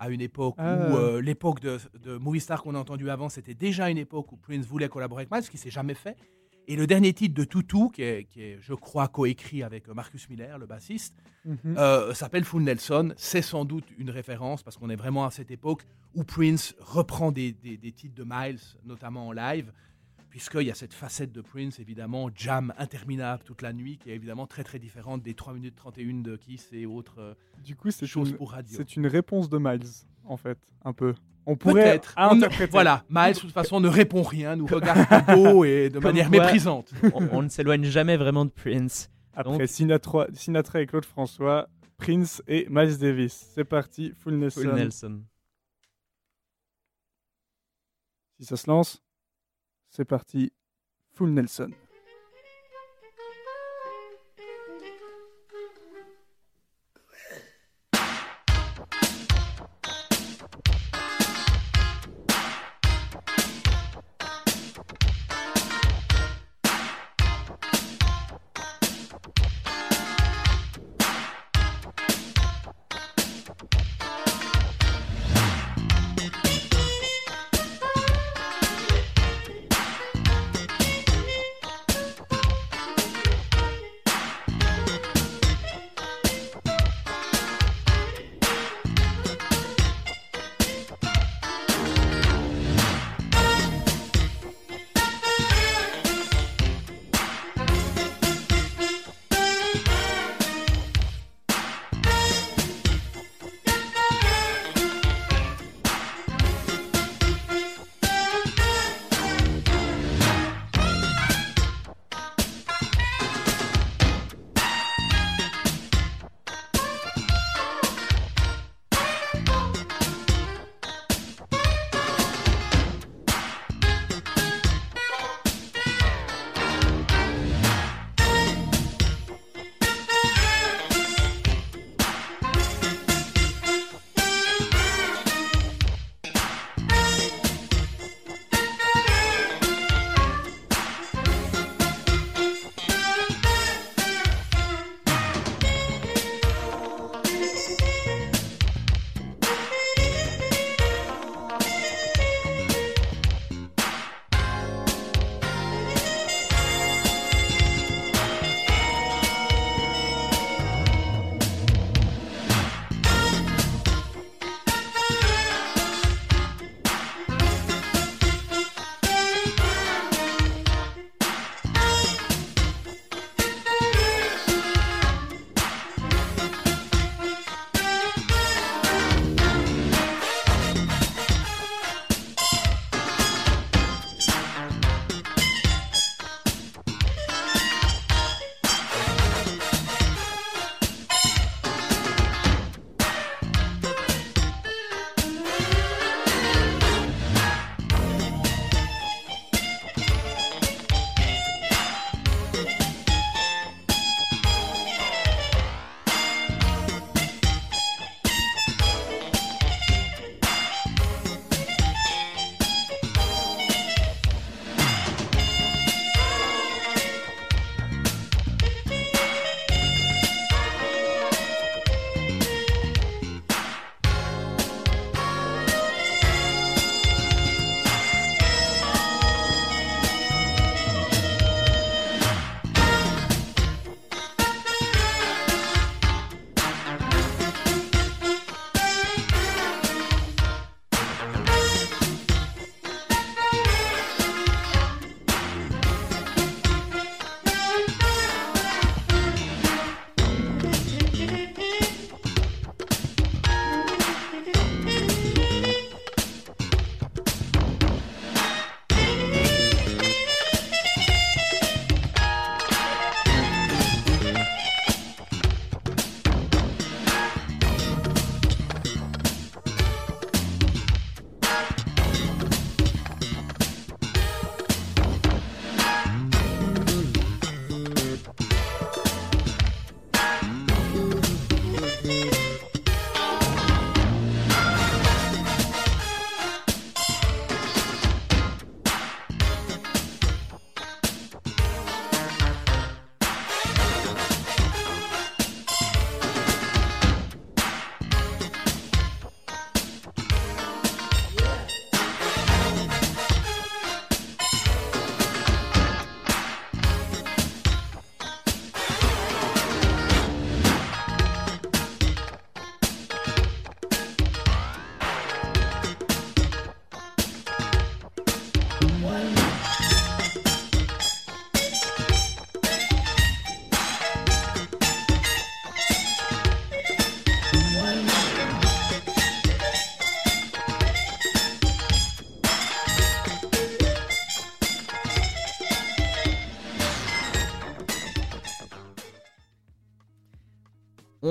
À une époque Ah. où euh, l'époque de, de Movie Star qu'on a entendu avant, c'était déjà une époque où Prince voulait collaborer avec Miles, ce qui s'est jamais fait. Et le dernier titre de Tutu, qui est, qui est, je crois, coécrit avec Marcus Miller, le bassiste, Mhm. euh, s'appelle Full Nelson. C'est sans doute une référence parce qu'on est vraiment à cette époque où Prince reprend des, des- des titres de Miles, notamment en live, puisqu'il y a cette facette de Prince, évidemment, jam interminable toute la nuit, qui est évidemment très très différente des 3 minutes 31 de Kiss et autres euh, Du coup, c'est choses une, pour radio. c'est une réponse de Miles, en fait, un peu. On pourrait interpréter. Voilà, Miles, de toute façon, ne répond rien, nous regarde de haut et de Comme manière quoi- méprisante. on, on ne s'éloigne jamais vraiment de Prince. Après Donc- Sinatra, Sinatra et Claude François, Prince et Miles Davis. C'est parti, Full Nelson. Full Nelson. Si ça se lance, c'est parti, Full Nelson.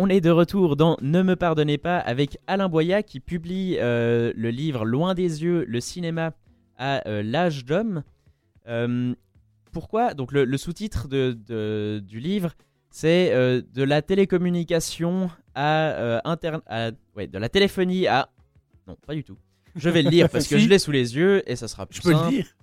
On est de retour dans Ne me pardonnez pas avec Alain Boya qui publie euh, le livre Loin des yeux, le cinéma à euh, l'âge d'homme. Euh, pourquoi? Donc le, le sous-titre de, de- du livre, c'est de la télécommunication à, interne, à- ouais, de la téléphonie à non, pas du tout. Je vais le lire parce que Si. je l'ai sous les yeux et ça sera plus Je peux le simple.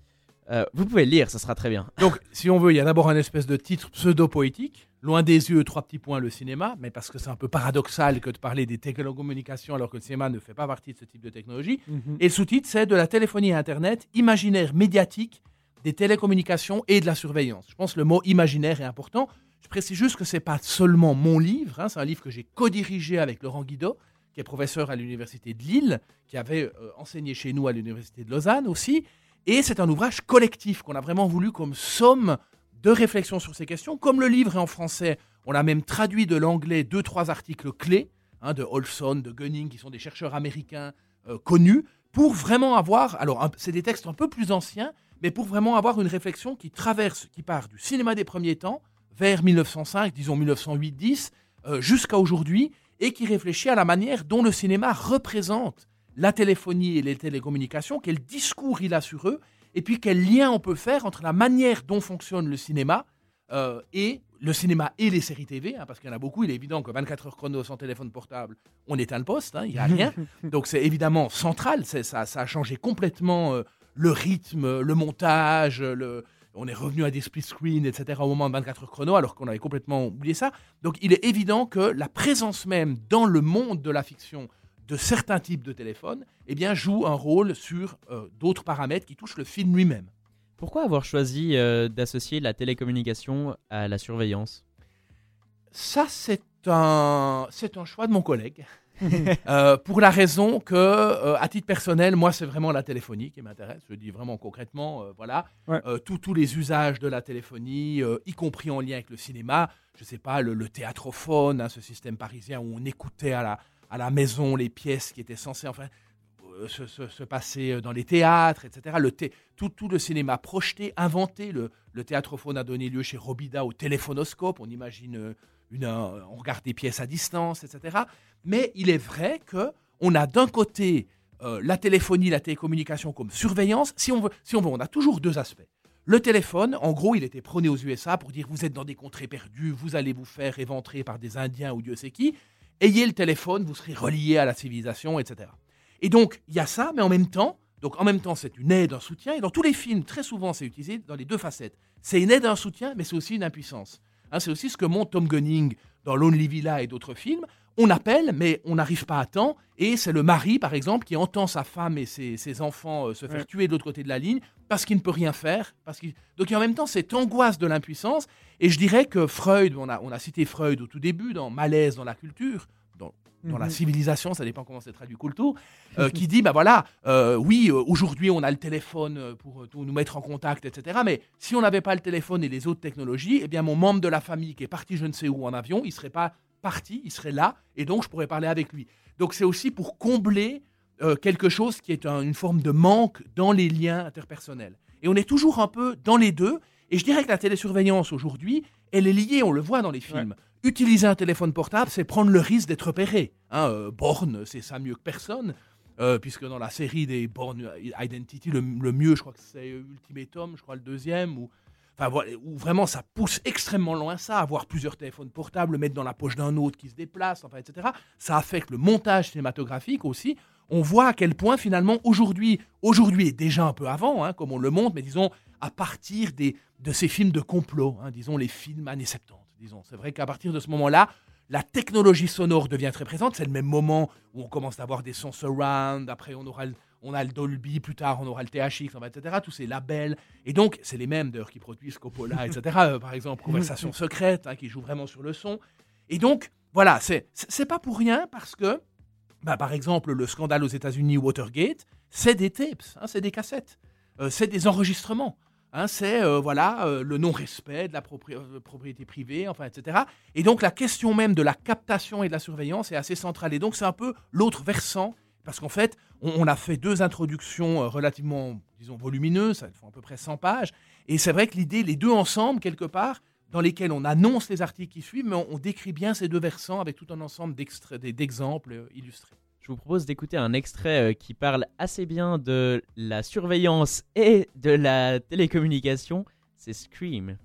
Euh, vous pouvez le lire, ça sera très bien. Donc, si on veut, il y a d'abord un espèce de titre pseudo-poétique, loin des yeux, trois petits points, le cinéma, mais parce que c'est un peu paradoxal que de parler des télécommunications alors que le cinéma ne fait pas partie de ce type de technologie. Mhm. Et le sous-titre, c'est de la téléphonie à Internet, imaginaire médiatique des télécommunications et de la surveillance. Je pense que le mot imaginaire est important. Je précise juste que c'est pas seulement mon livre, hein, c'est un livre que j'ai co-dirigé avec Laurent Guido, qui est professeur à l'université de Lille, qui avait euh, enseigné chez nous à l'université de Lausanne aussi. Et c'est un ouvrage collectif qu'on a vraiment voulu comme somme de réflexion sur ces questions. Comme le livre est en français, on a même traduit de l'anglais deux, trois articles clés, hein, de Olson, de Gunning, qui sont des chercheurs américains euh, connus, pour vraiment avoir, alors c'est des textes un peu plus anciens, mais pour vraiment avoir une réflexion qui traverse, qui part du cinéma des premiers temps vers 1905, disons 1908-10, euh, jusqu'à aujourd'hui, et qui réfléchit à la manière dont le cinéma représente la téléphonie et les télécommunications, quel discours il a sur eux, et puis quel lien on peut faire entre la manière dont fonctionne le cinéma euh, et le cinéma et les séries TV, hein, parce qu'il y en a beaucoup. Il est évident que 24 heures chrono sans téléphone portable, on éteint le poste, hein, il n'y a rien. Donc c'est évidemment central, ça, ça a changé complètement euh, le rythme, le montage, le, on est revenu à des split screen, etc. au moment de 24 heures chrono, alors qu'on avait complètement oublié ça. Donc il est évident que la présence même dans le monde de la fiction de certains types de téléphones eh bien, joue un rôle sur euh, d'autres paramètres qui touchent le film lui-même. Pourquoi avoir choisi euh, d'associer la télécommunication à la surveillance? Ça, c'est un, c'est un choix de mon collègue. Euh, pour la raison que, euh, à titre personnel, moi, c'est vraiment la téléphonie qui m'intéresse. Je dis vraiment concrètement, euh, voilà, Ouais. Euh, tous- les usages de la téléphonie, euh, y compris en lien avec le cinéma. Je sais pas, le, le théâtrophone, hein, ce système parisien où on écoutait à la, à la maison les pièces qui étaient censées, enfin, euh, se, se- se passer dans les théâtres, etc. Le tout, tout le cinéma projeté, inventé. Le, le théâtrophone a donné lieu chez Robida au téléphonoscope. On imagine euh, une, un- on regarde des pièces à distance, etc. Mais il est vrai que on a d'un côté euh, la téléphonie, la télécommunication comme surveillance. Si on si on veut, on a toujours deux aspects. Le téléphone, en gros, il était prôné aux USA pour dire vous êtes dans des contrées perdues, vous allez vous faire éventrer par des Indiens ou Dieu sait qui. Ayez le téléphone, vous serez relié à la civilisation, etc. Et donc, il y a ça, mais en même temps, donc en même temps, c'est une aide, un soutien. Et dans tous les films, très souvent, c'est utilisé dans les deux facettes. C'est une aide, un soutien, mais c'est aussi une impuissance. Hein, c'est aussi ce que montre Tom Gunning dans Lonely Villa et d'autres films. On appelle, mais on n'arrive pas à temps. Et c'est le mari, par exemple, qui entend sa femme et ses, ses enfants euh, se faire Ouais. tuer de l'autre côté de la ligne parce qu'il ne peut rien faire. Parce. Donc, il y a en même temps cette angoisse de l'impuissance. Et je dirais que Freud, on a, on a cité Freud au tout début, dans Malaise dans la culture, dans, dans la Mhm. civilisation, ça dépend comment c'est traduit Coulto, euh, qui dit, bah voilà, euh, oui, euh, aujourd'hui on a le téléphone euh, pour nous mettre en contact, etc. Mais si on n'avait pas le téléphone et les autres technologies, eh bien mon membre de la famille qui est parti je ne sais où en avion, il serait pas parti, il serait là, et donc je pourrais parler avec lui. Donc c'est aussi pour combler euh, quelque chose qui est un- une forme de manque dans les liens interpersonnels. Et on est toujours un peu dans les deux. Et je dirais que la télésurveillance aujourd'hui, elle est liée, on le voit dans les films. Utiliser un téléphone portable, c'est prendre le risque d'être repéré. Hein, euh, Bourne, c'est ça mieux que personne. euh, puisque dans la série des Bourne Identity, le, le mieux, je crois que c'est Ultimatum, je crois le deuxième, ou Enfin, où vraiment ça pousse extrêmement loin ça, avoir plusieurs téléphones portables, le mettre dans la poche d'un autre qui se déplace, enfin, etc. Ça affecte le montage cinématographique aussi. On voit à quel point finalement aujourd'hui, aujourd'hui et déjà un peu avant, hein, comme on le montre, mais disons à partir des, de ces films de complot, hein, disons les films années 70, disons. C'est vrai qu'à partir de ce moment-là, la technologie sonore devient très présente. C'est le même moment où on commence à avoir des sons surround, après on aura le, on a le Dolby, plus tard on aura le THX, etc. Tous ces labels. Et donc, c'est les mêmes d'ailleurs qui produisent Coppola, etc. Euh, par exemple, Conversation secrète, hein, qui joue vraiment sur le son. Et donc, voilà, c'est c'est c'est pas pour rien parce que, bah, par exemple, le scandale aux États-Unis, Watergate, c'est des tapes, hein, c'est des cassettes, Euh, c'est des enregistrements. Hein, c'est euh, voilà euh, le non-respect de la euh, propriété privée, enfin, etc. Et donc la question même de la captation et de la surveillance est assez centrale. Et donc c'est un peu l'autre versant, parce qu'en fait, on, a fait deux introductions relativement, disons, volumineuses, ça font à peu près 100 pages. Et c'est vrai que l'idée, les deux ensemble, quelque part, dans lesquels on annonce les articles qui suivent, mais on, décrit bien ces deux versants avec tout un ensemble d'exemples illustrés. Je vous propose d'écouter un extrait euh, qui parle assez bien de la surveillance et de la télécommunication. C'est Scream.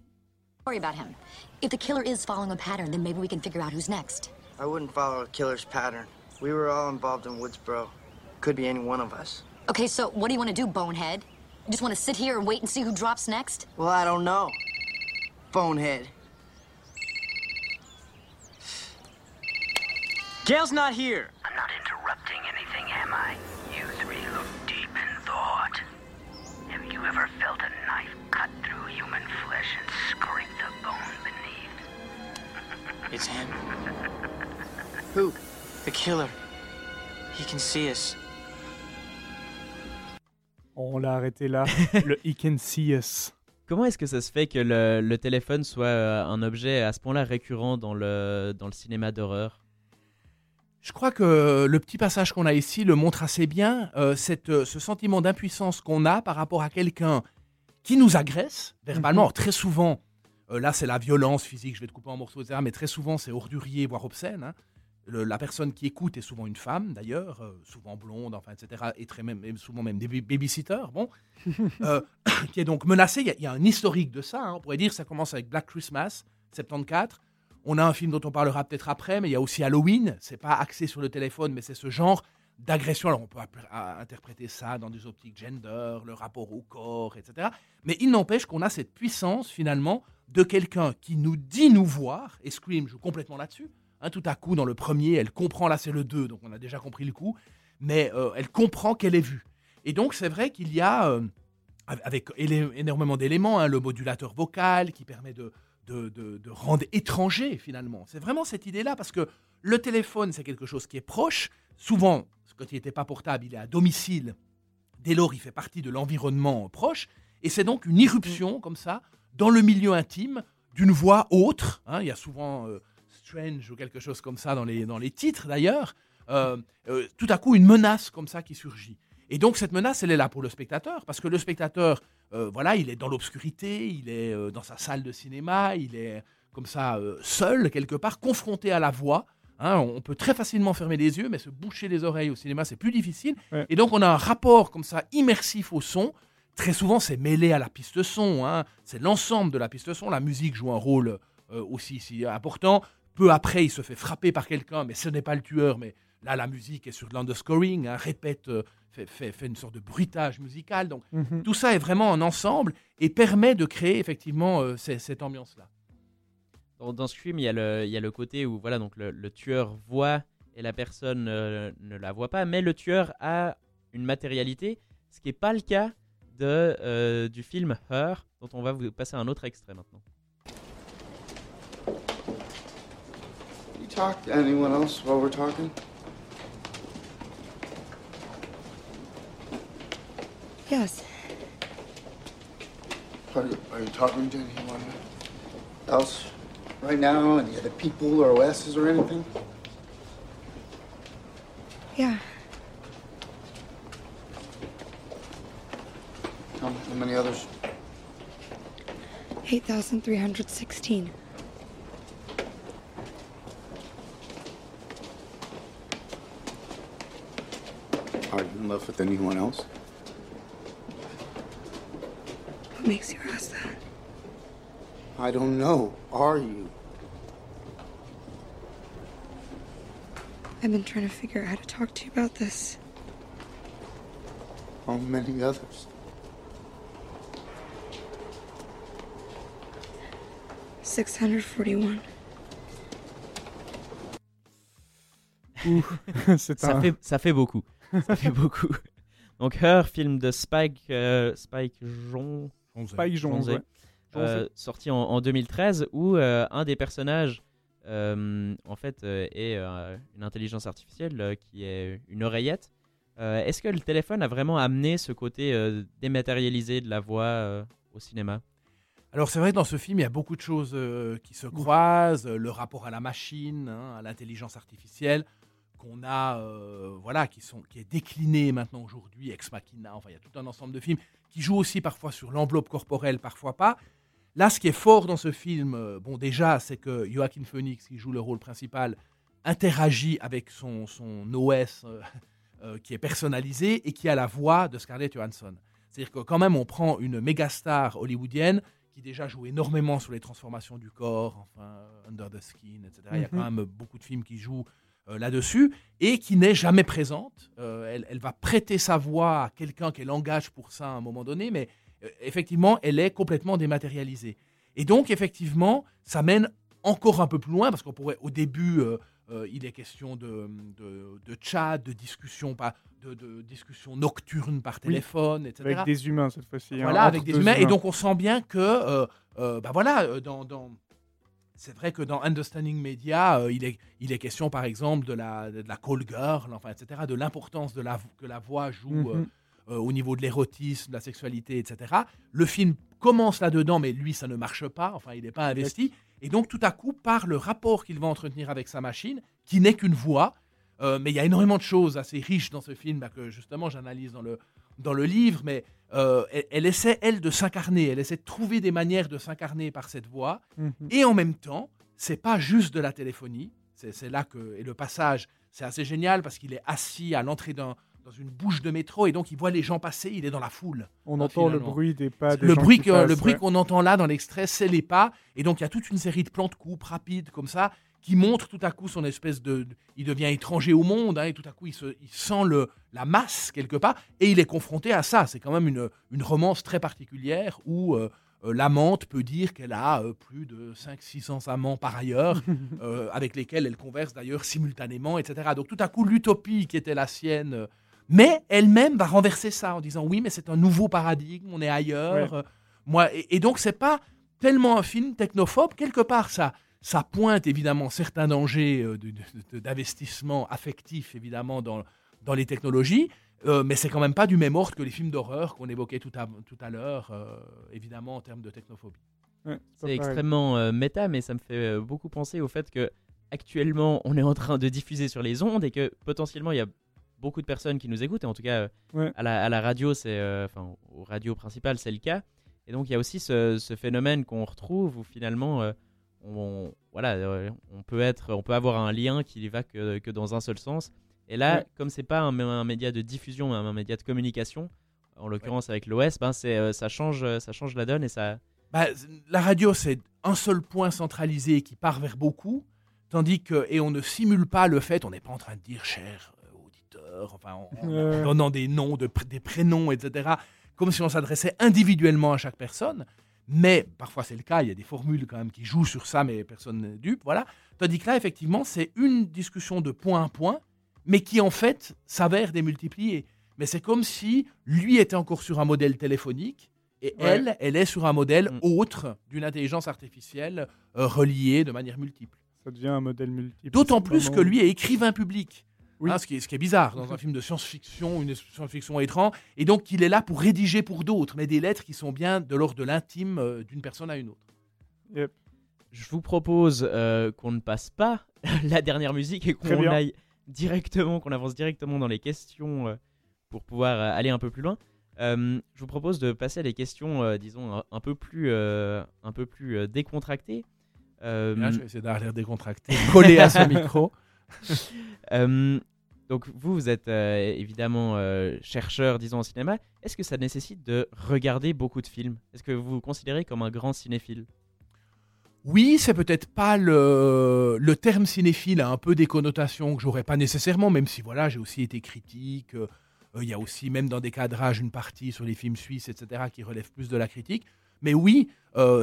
Worry about him. If the killer is following a pattern, then maybe we can figure out who's next. I wouldn't follow a killer's pattern. We were all involved in Woodsboro. Could be any one of us. Okay, so what do you want to do, bonehead? You just want to sit here and wait and see who drops next? Well, I don't know. Bonehead. Gail's not here. I'm not interrupting anything, am I? You three look deep in thought. Have you ever felt a knife cut through human flesh and scrape the bone beneath? It's him. Who? The killer. He can see us. On l'a arrêté là. le He Can See Us. Comment est-ce que ça se fait que le, le téléphone soit euh, un objet à ce point-là récurrent dans le, dans le cinéma d'horreur? Je crois que le petit passage qu'on a ici le montre assez bien, euh, cette, euh, ce sentiment d'impuissance qu'on a par rapport à quelqu'un qui nous agresse verbalement. Mhm. Très souvent, euh, là c'est la violence physique, je vais te couper en morceaux, etc. Mais très souvent c'est ordurier, voire obscène. hein. Le- la personne qui écoute est souvent une femme, d'ailleurs, euh, souvent blonde, enfin, etc. Et très même, et souvent même des ba- babysitters, bon, qui est donc menacée. Il y a- il y, a un historique de ça. hein. On pourrait dire que ça commence avec Black Christmas, 74. On a un film dont on parlera peut-être après, mais il y a aussi Halloween. C'est pas axé sur le téléphone, mais c'est ce genre d'agression. Alors on peut interpréter ça dans des optiques gender, le rapport au corps, etc. Mais il n'empêche qu'on a cette puissance finalement de quelqu'un qui nous dit nous voir, et Scream joue complètement là-dessus. Hein, tout à coup, dans le premier, elle comprend, là c'est le 2, donc on a déjà compris le coup, mais euh, elle comprend qu'elle est vue. Et donc c'est vrai qu'il y a, euh, avec énormément d'éléments, hein, le modulateur vocal qui permet de, de, rendre étranger finalement. C'est vraiment cette idée-là, parce que le téléphone, c'est quelque chose qui est proche. Souvent, quand il n'était pas portable, il est à domicile. Dès lors, il fait partie de l'environnement proche. Et c'est donc une irruption, comme ça, dans le milieu intime, d'une voix autre. hein. il y a souvent euh, Strange ou quelque chose comme ça dans les, dans les titres, d'ailleurs. Euh, euh, tout à coup, une menace comme ça qui surgit. Et donc, cette menace, elle est là pour le spectateur, parce que le spectateur, euh, voilà, il est dans l'obscurité, il est euh, dans sa salle de cinéma, il est comme ça, euh, seul, quelque part, confronté à la voix. Hein, on peut très facilement fermer les yeux, mais se boucher les oreilles au cinéma, c'est plus difficile. Ouais. Et donc, on a un rapport comme ça immersif au son. Très souvent, c'est mêlé à la piste son. hein. C'est l'ensemble de la piste son. La musique joue un rôle aussi si important. Peu après, il se fait frapper par quelqu'un, mais ce n'est pas le tueur. Mais là, la musique est sur de l'underscoring, hein, répète, fait, fait- fait une sorte de bruitage musical. Donc, Mhm. tout ça est vraiment un ensemble et permet de créer effectivement euh, cette ambiance-là. Dans, dans Scream, il y, a le, il y a le côté où voilà, donc le, le tueur voit et la personne euh, ne la voit pas, mais le tueur a une matérialité, ce qui n'est pas le cas de, euh, du film Her, dont on va vous passer un autre extrait maintenant. You talk to anyone else while we're talking? Yes. Are you, are you talking to anyone else right now? Any other people or OSs or anything? Yeah. How, how many others? 8,316. Are you in love with anyone else? Makes you ask that? I don't know. Are you? I've been trying to figure out how to talk to you about this. How many others? Six hundred forty-one. C'est Ça un- fait, ça fait beaucoup. Ça fait beaucoup. Donc Her, film de Spike, euh, Spike Jon, Spike Jonze, euh, sorti en, en 2013, où euh, un des personnages, euh, en fait, euh, est euh, une intelligence artificielle euh, qui est une oreillette. Euh, Est-ce que le téléphone a vraiment amené ce côté euh, dématérialisé de la voix euh, au cinéma? Alors c'est vrai que dans ce film, il y a beaucoup de choses euh, qui se croisent, le rapport à la machine, hein, à l'intelligence artificielle, qu'on a, euh, voilà, qui, sont, qui est décliné maintenant aujourd'hui, Ex Machina, enfin il y a tout un ensemble de films qui jouent aussi parfois sur l'enveloppe corporelle, parfois pas. Là, ce qui est fort dans ce film, euh, bon, déjà, c'est que Joaquin Phoenix, qui joue le rôle principal, interagit avec son, son OS euh, euh, qui est personnalisé et qui a la voix de Scarlett Johansson. C'est-à-dire que quand même, on prend une méga star hollywoodienne qui déjà joue énormément sur les transformations du corps, enfin, Under the Skin, etc. Il y a Mhm. quand même beaucoup de films qui jouent là-dessus et qui n'est jamais présente. Euh, elle, elle va prêter sa voix à quelqu'un qu'elle engage pour ça à un moment donné, mais euh, effectivement, elle est complètement dématérialisée. Et donc, effectivement, ça mène encore un peu plus loin, parce qu'on pourrait, au début, euh, euh, il est question de, de, de chat, de discussion, pas, de, de discussion nocturne par Oui, téléphone, etc. Avec des humains cette fois-ci. hein, Voilà, avec des humains. Et donc, on sent bien que, euh, euh, bah voilà, euh, dans, dans- c'est vrai que dans Understanding Media, euh, il, est, il est question, par exemple, de la, de la call girl, enfin, etc., de l'importance de la, que la voix joue euh, Mhm. euh, au niveau de l'érotisme, de la sexualité, etc. Le film commence là-dedans, mais lui, ça ne marche pas, enfin, il n'est pas investi. Et donc, tout à coup, par le rapport qu'il va entretenir avec sa machine, qui n'est qu'une voix, euh, mais il y a énormément de choses assez riches dans ce film bah, que justement j'analyse dans le, dans le livre, mais euh, elle, elle essaie, elle, de s'incarner, elle essaie de trouver des manières de s'incarner par cette voix, Mhm. et en même temps, c'est pas juste de la téléphonie, c'est là que, et le passage, c'est assez génial parce qu'il est assis à l'entrée d'un dans une bouche de métro et donc il voit les gens passer, il est dans la foule. On hein, entend le bruit des pas des Le gens bruit, qui que- le bruit ouais. qu'on entend là dans l'extrait, c'est les pas. Et donc il y a toute une série de plans de coupes rapides comme ça qui montrent tout à coup son espèce de. de- il devient étranger au monde hein, et tout à coup il, se, il sent le, la masse quelque part et il est confronté à ça. C'est quand même une, une romance très particulière où. euh, euh, l'amante peut dire qu'elle a euh, plus de 500-600 amants par ailleurs, euh, avec lesquels elle converse d'ailleurs simultanément, etc. Donc tout à coup, l'utopie qui était la sienne, mais elle-même va renverser ça en disant oui, mais c'est un nouveau paradigme, on est ailleurs. Ouais. moi, et, et donc c'est pas tellement un film technophobe, quelque part ça, ça pointe évidemment certains dangers euh, d'investissement affectif évidemment dans, dans les technologies, euh, mais c'est quand même pas du même ordre que les films d'horreur qu'on évoquait tout à, tout à l'heure, euh, évidemment en termes de technophobie. Ouais, C'est extrêmement euh, méta, mais ça me fait euh, beaucoup penser au fait que actuellement on est en train de diffuser sur les ondes et que potentiellement il y a beaucoup de personnes qui nous écoutent. Et en tout cas, euh, Ouais. à, la, à la radio, c'est euh, enfin aux radios principales, c'est le cas. Et donc il y a aussi ce, ce phénomène qu'on retrouve où finalement euh, on, voilà, euh, on peut être, on peut avoir un lien qui va que, que dans un seul sens. Et là, Ouais. comme c'est pas un, un média de diffusion, mais un média de communication, en l'occurrence avec l'OS, ben c'est, euh, ça change, euh, ça change la donne et ça. Bah, la radio, c'est un seul point centralisé qui part vers beaucoup, tandis que, et on ne simule pas le fait, on n'est pas en train de dire cher auditeur, enfin, en, en- donnant des noms, de, des prénoms, etc., comme si on s'adressait individuellement à chaque personne. Mais parfois c'est le cas, il y a des formules quand même qui jouent sur ça, mais personne n'est dupe, voilà. Tandis que là, effectivement, c'est une discussion de point à point, mais qui en fait s'avère démultipliée. Mais c'est comme si lui était encore sur un modèle téléphonique et Ouais. elle, elle est sur un modèle Mm. autre d'une intelligence artificielle euh, reliée de manière multiple. Ça devient un modèle multiple. D'autant plus que lui est écrivain public. Oui. Hein, ce, qui est, ce qui est bizarre dans un film de science-fiction, une science-fiction étrange. Et donc, il est là pour rédiger pour d'autres, mais des lettres qui sont bien de l'ordre de l'intime euh, d'une personne à une autre. Yep. Je vous propose euh, qu'on ne passe pas la dernière musique et qu'on aille directement, qu'on avance directement dans les questions euh, pour pouvoir euh, aller un peu plus loin. Euh, je vous propose de passer à des questions, euh, disons, un, un peu plus, euh, un peu plus euh, décontractées. Euh, Là, je vais essayer d'avoir l'air décontracté, collé à ce micro. Euh, donc vous, vous êtes euh, évidemment euh, chercheur, disons, en cinéma. Est-ce que ça nécessite de regarder beaucoup de films? Est-ce que vous vous considérez comme un grand cinéphile? Oui, c'est peut-être pas le, le terme cinéphile a un peu des connotations que j'aurais pas nécessairement, même si voilà, j'ai aussi été critique. euh, Il y a aussi, même dans des cadrages, une partie sur les films suisses, etc., qui relève plus de la critique. Mais oui,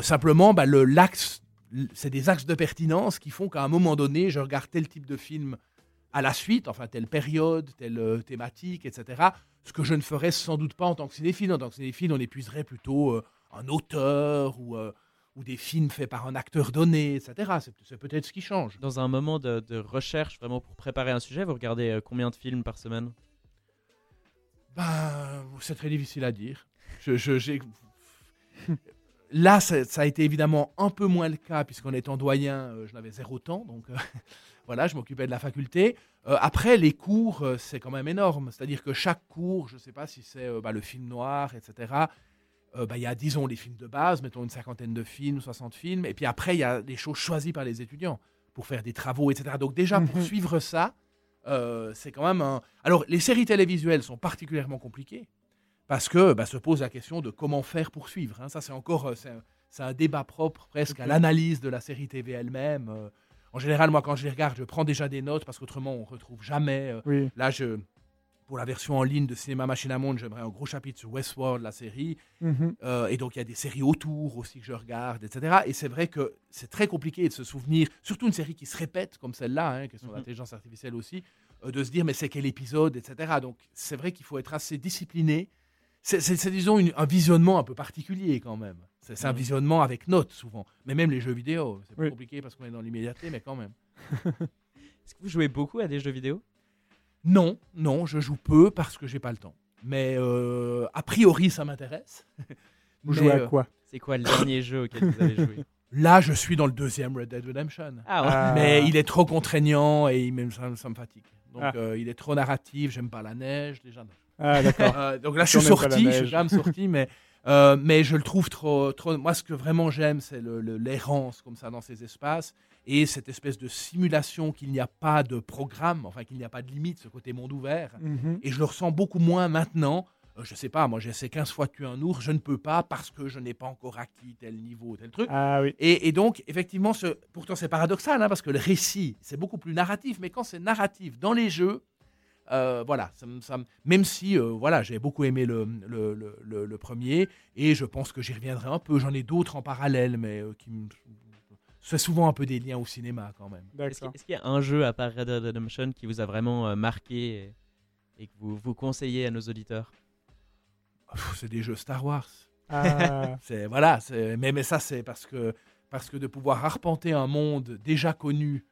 simplement, bah, le l'axe, c'est des axes de pertinence qui font qu'à un moment donné, je regarde tel type de film à la suite, enfin telle période, telle euh, thématique, etc. Ce que je ne ferais sans doute pas en tant que cinéphile. En tant que cinéphile, on épuiserait plutôt euh, un auteur ou, euh, ou des films faits par un acteur donné, etc. C'est peut-être ce qui change. Dans un moment de, de recherche, vraiment pour préparer un sujet, vous regardez combien de films par semaine? Ben, c'est très difficile à dire. Je, je- j'ai- Là, ça, ça a été évidemment un peu moins le cas, puisqu'en étant doyen, euh, je n'avais zéro temps. Donc voilà, je m'occupais de la faculté. Euh, après, les cours, euh, c'est quand même énorme. C'est-à-dire que chaque cours, je ne sais pas si c'est euh, bah, le film noir, etc., bah, il y a, disons, les films de base, mettons une cinquantaine de films, 60 films, et puis après, il y a des choses choisies par les étudiants pour faire des travaux, etc. Donc déjà, pour Mhm. suivre ça, c'est quand même un... Alors, les séries télévisuelles sont particulièrement compliquées, parce que bah, se pose la question de comment faire pour suivre. hein. Ça, c'est encore... c'est un, débat propre presque à l'analyse de la série TV elle-même. En général, moi, quand je les regarde, je prends déjà des notes, parce qu'autrement, on ne retrouve jamais... euh, Oui. Là, je... Pour la version en ligne de Cinéma Machine à Monde, j'aimerais un gros chapitre sur Westworld, la série. Mhm. Euh, et donc, il y a des séries autour aussi que je regarde, etc. Et c'est vrai que c'est très compliqué de se souvenir, surtout une série qui se répète comme celle-là, hein, qui est sur Mhm. l'intelligence artificielle aussi, euh, de se dire, mais c'est quel épisode, etc. Donc, c'est vrai qu'il faut être assez discipliné. C'est, disons, une- un visionnement un peu particulier quand même. C'est, un visionnement avec notes souvent. Mais même les jeux vidéo, c'est plus Oui. compliqué parce qu'on est dans l'immédiateté, mais quand même. Est-ce que vous jouez beaucoup à des jeux vidéo? Non, non, je joue peu parce que j'ai pas le temps. Mais euh, a priori, ça m'intéresse. Vous jouez à euh, quoi? C'est quoi le dernier jeu auquel vous avez joué? Là, je suis dans le deuxième Red Dead Redemption. Ah ouais. Ah. Mais il est trop contraignant et il, ça, ça me fatigue. Donc Ah. euh, il est trop narratif, j'aime pas la neige déjà. Ah, d'accord. Euh, donc là, je suis sorti, je suis même sorti, mais, euh, mais je le trouve trop, trop. Moi, ce que vraiment j'aime, c'est le- le- l'errance comme ça dans ces espaces et cette espèce de simulation qu'il n'y a pas de programme, enfin qu'il n'y a pas de limite, ce côté monde ouvert. Mhm. Et je le ressens beaucoup moins maintenant. Euh, je sais pas, moi j'essaie 15 fois de tuer un ours, je ne peux pas parce que je n'ai pas encore acquis tel niveau, tel truc. Ah oui. Et, et donc, effectivement, ce, pourtant c'est paradoxal, hein, parce que le récit, c'est beaucoup plus narratif, mais quand c'est narratif dans les jeux, euh, voilà, ça ça même si euh, voilà, j'ai beaucoup aimé le, le, le- premier, et je pense que j'y reviendrai un peu. J'en ai d'autres en parallèle, mais euh, qui me. C'est souvent un peu des liens au cinéma quand même. Est-ce qu'il D'accord. est-ce qu'il y a un jeu à part Red Dead Redemption qui vous a vraiment euh, marqué et, et que vous, vous conseillez à nos auditeurs? C'est des jeux Star Wars. Ah, C'est voilà, c'est- mais, mais ça c'est parce que parce que de pouvoir arpenter un monde déjà connu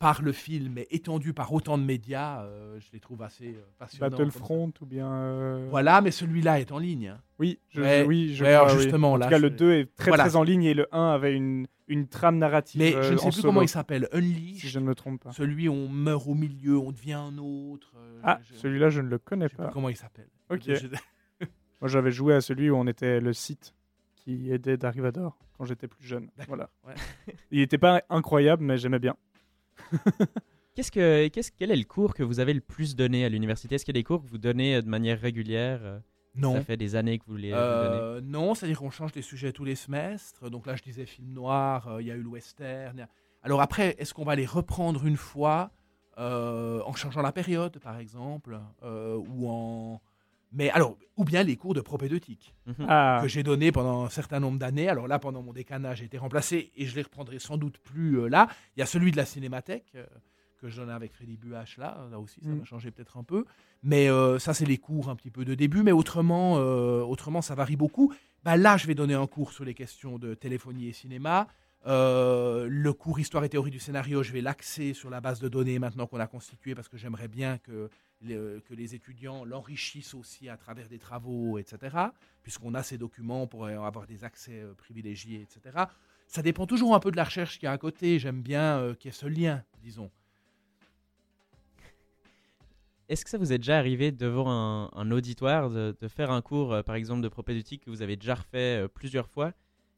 par le film et étendu par autant de médias, euh, je les trouve assez euh, passionnants. Battlefront ou bien. euh, Voilà, mais celui-là est en ligne. hein. Oui, je, Ouais, oui, je crois, oui. justement, En là, tout cas, le je- 2 est très Voilà. très en ligne et le 1 avait une, une trame narrative. Mais je euh, ne sais en plus solo, comment il s'appelle. Unleashed. Si je ne me trompe pas. Celui où on meurt au milieu, on devient un autre. euh, Ah, je- celui-là, je ne le connais je sais plus pas. comment il s'appelle. Ok. Je- Moi, j'avais joué à celui où on était le site qui aidait Darivador quand j'étais plus jeune. Voilà. ouais. Il n'était pas incroyable, mais j'aimais bien. Qu'est-ce que, qu'est-ce, quel est le cours que vous avez le plus donné à l'université? Est-ce qu'il y a des cours que vous donnez euh, de manière régulière euh, Non. Ça fait des années que vous les donnez? Euh, non, c'est-à-dire qu'on change des sujets tous les semestres. Donc là, je disais film noir, euh, il y a eu le western. a- Alors après, est-ce qu'on va les reprendre une fois euh, en changeant la période, par exemple, ou en mais alors, ou bien les cours de propédeutique Mhm. Ah, que j'ai donné pendant un certain nombre d'années. Alors là, pendant mon décanage, j'ai été remplacé et je les reprendrai sans doute plus euh, là. Il y a celui de la Cinémathèque euh, que je donnais avec Freddy Buach là. Là aussi, ça Mm. va changer peut-être un peu. Mais euh, ça, c'est les cours un petit peu de début. Mais autrement, euh, autrement ça varie beaucoup. Bah, là, je vais donner un cours sur les questions de téléphonie et cinéma. Euh, le cours Histoire et théorie du scénario, je vais l'axer sur la base de données maintenant qu'on a constituée parce que j'aimerais bien que les, que les étudiants l'enrichissent aussi à travers des travaux, etc. Puisqu'on a ces documents pour avoir des accès euh, privilégiés, etc. Ça dépend toujours un peu de la recherche qu'il y a à côté. J'aime bien euh, qu'il y ait ce lien, disons. Est-ce que ça vous est déjà arrivé devant un, auditoire de, de faire un cours, euh, par exemple, de propédeutique que vous avez déjà refait euh, plusieurs fois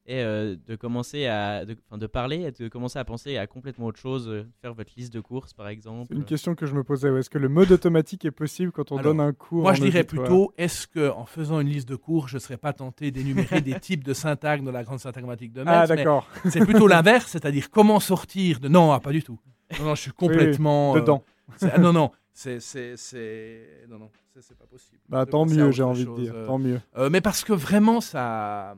et euh, de commencer à de, enfin, de parler et de commencer à penser à complètement autre chose, euh, faire votre liste de courses, par exemple c'est une question que je me posais. ouais. Est-ce que le mode automatique est possible quand on Alors, donne un cours Moi, je dirais plutôt est-ce que en faisant une liste de cours, je ne serais pas tenté d'énumérer des types de syntaxe dans la grande syntagmatique de Metz Ah, d'accord. C'est plutôt l'inverse, c'est-à-dire comment sortir de. Non, ah, pas du tout. Non, non, je suis complètement. euh, dedans. ah, non, non, c'est. c'est- c'est- Non, non, c'est c'est pas possible. Bah, tant mieux, j'ai envie de dire. Tant mieux. euh, mais parce que vraiment, ça.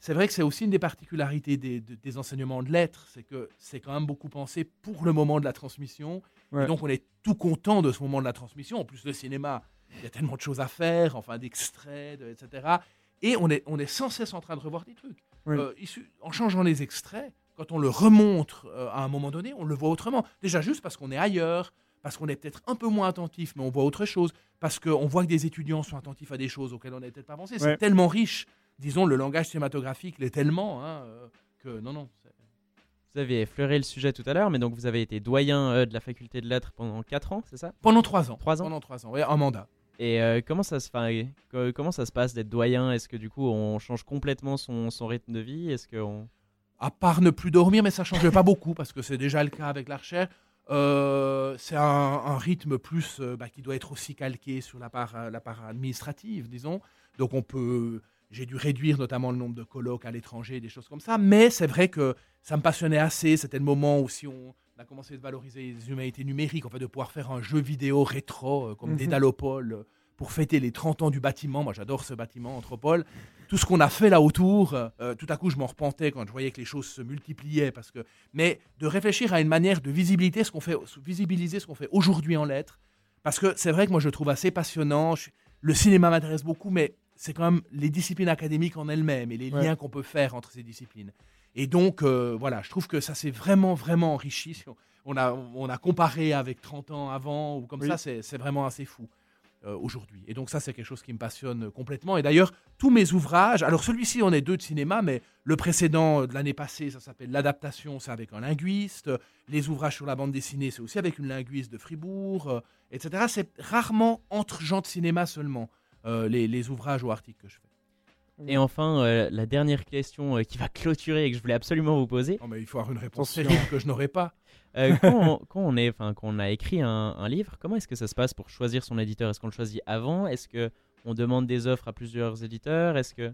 C'est vrai que c'est aussi une des particularités des, de- des enseignements de lettres, c'est que c'est quand même beaucoup pensé pour le moment de la transmission. Ouais. Et donc, on est tout content de ce moment de la transmission. En plus, le cinéma, il y a tellement de choses à faire, enfin, d'extraits, de- etc. Et on est, on est sans cesse en train de revoir des trucs. Euh, issu- en changeant les extraits, quand on le remontre euh, à un moment donné, on le voit autrement. Déjà, juste parce qu'on est ailleurs, parce qu'on est peut-être un peu moins attentif, mais on voit autre chose, parce qu'on voit que des étudiants sont attentifs à des choses auxquelles on n'avait peut-être pas pensé. Ouais. C'est tellement riche, disons, le langage cinématographique l'est tellement, hein, euh, que non, non. Vous avez effleuré le sujet tout à l'heure, mais donc vous avez été doyen euh, de la faculté de lettres pendant 4 ans, c'est ça? Pendant trois ans. Trois ans? Pendant trois ans, ouais, un mandat. Et euh, comment, ça se, co- comment ça se passe d'être doyen? Est-ce que du coup on change complètement son, son rythme de vie? Est-ce qu'on... À part ne plus dormir, mais ça change pas beaucoup parce que c'est déjà le cas avec l'archer. Euh, c'est un, un rythme plus euh, bah, qui doit être aussi calqué sur la part, euh, la part administrative, disons. Donc on peut, j'ai dû réduire notamment le nombre de colloques à l'étranger, des choses comme ça. Mais c'est vrai que ça me passionnait assez. C'était le moment où si on a commencé de valoriser les humanités numériques, en fait, de pouvoir faire un jeu vidéo rétro euh, comme Mhm. Dédalopole euh, pour fêter les 30 ans du bâtiment. Moi, j'adore ce bâtiment, Anthropole. Tout ce qu'on a fait là autour, euh, tout à coup, je m'en repentais quand je voyais que les choses se multipliaient. Parce que... Mais de réfléchir à une manière de visibilité ce qu'on fait, visibiliser ce qu'on fait aujourd'hui en lettres. Parce que c'est vrai que moi, je trouve assez passionnant. Je- Le cinéma m'intéresse beaucoup, mais c'est quand même les disciplines académiques en elles-mêmes et les Ouais. liens qu'on peut faire entre ces disciplines. Et donc, euh, voilà, je trouve que ça s'est vraiment, vraiment enrichi. On- a, on a comparé avec 30 ans avant, ou comme Oui. ça, c'est vraiment assez fou euh, aujourd'hui. Et donc ça, c'est quelque chose qui me passionne complètement. Et d'ailleurs, tous mes ouvrages, alors celui-ci, on est deux de cinéma, mais le précédent de l'année passée, ça s'appelle L'adaptation, c'est avec un linguiste. Les ouvrages sur la bande dessinée, c'est aussi avec une linguiste de Fribourg, euh, etc. C'est rarement entre gens de cinéma seulement, les, les ouvrages ou articles que je fais. Et enfin, euh, la dernière question euh, qui va clôturer et que je voulais absolument vous poser. Non, mais il faut avoir une réponse que je n'aurai pas. Euh, quand, on, quand on est, enfin, quand on a écrit un, un livre, comment est-ce que ça se passe pour choisir son éditeur? Est-ce qu'on le choisit avant? Est-ce que on demande des offres à plusieurs éditeurs? Est-ce que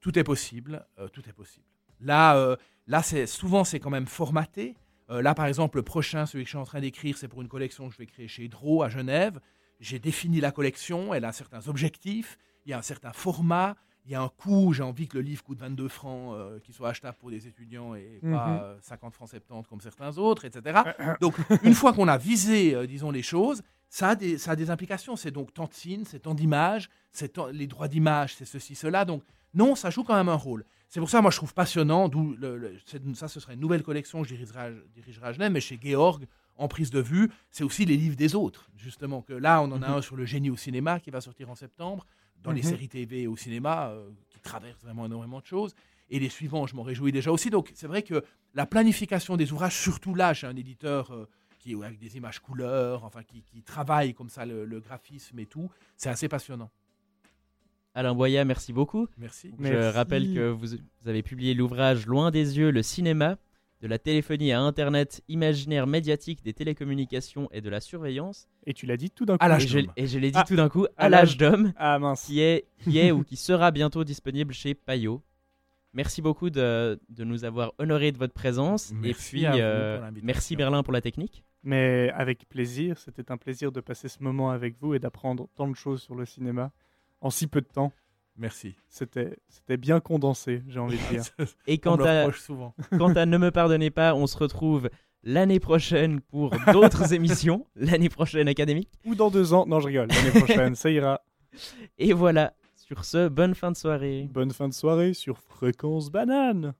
tout est possible, euh, tout est possible. Là, euh, là c'est souvent c'est quand même formaté. Euh, là, par exemple, le prochain, celui que je suis en train d'écrire, c'est pour une collection que je vais créer chez Draw à Genève. J'ai défini la collection, elle a certains objectifs, il y a un certain format, il y a un coût. J'ai envie que le livre coûte 22 francs, euh, qu'il soit achetable pour des étudiants et Mhm. pas euh, 50 francs 70 comme certains autres, etc. Donc, une fois qu'on a visé, euh, disons, les choses, ça a des, ça a des implications. C'est donc tant de signes, c'est tant d'images, c'est les droits d'image, c'est ceci, cela. Donc, non, ça joue quand même un rôle. C'est pour ça, moi, je trouve passionnant. D'où ça, ce serait une nouvelle collection que je dirigerai, je dirigerai à Genève, mais chez Georg, en prise de vue, c'est aussi les livres des autres, justement. Que là, on en a Mhm. un sur le génie au cinéma qui va sortir en septembre, dans les Mhm. séries TV et au cinéma, euh, qui traversent vraiment énormément de choses. Et les suivants, je m'en réjouis déjà aussi. Donc, c'est vrai que la planification des ouvrages, surtout là, chez un éditeur euh, qui avec des images couleurs, enfin, qui, qui travaille comme ça le, le graphisme et tout, c'est assez passionnant. Alain Boya, merci beaucoup. Merci. Je Merci. rappelle que vous, vous avez publié l'ouvrage Loin des yeux, le cinéma, de la téléphonie à Internet, imaginaire médiatique des télécommunications et de la surveillance. Et tu l'as dit tout d'un coup. À l'âge d'homme. et je l'ai dit Ah, tout d'un coup, à à l'âge d'homme, Ah mince. qui est, qui est ou qui sera bientôt disponible chez Payot. Merci beaucoup de, de nous avoir honoré de votre présence. Merci et puis, euh, merci Berlin pour la technique. Mais avec plaisir, c'était un plaisir de passer ce moment avec vous et d'apprendre tant de choses sur le cinéma en si peu de temps. Merci. C'était c'était bien condensé, j'ai envie de dire. Et quant à, reproche souvent. quant à Ne me pardonnez pas, on se retrouve l'année prochaine pour d'autres émissions, l'année prochaine académique. Ou dans deux ans, non je rigole, l'année prochaine, ça ira. Et voilà, sur ce, bonne fin de soirée. Bonne fin de soirée sur Fréquence Banane.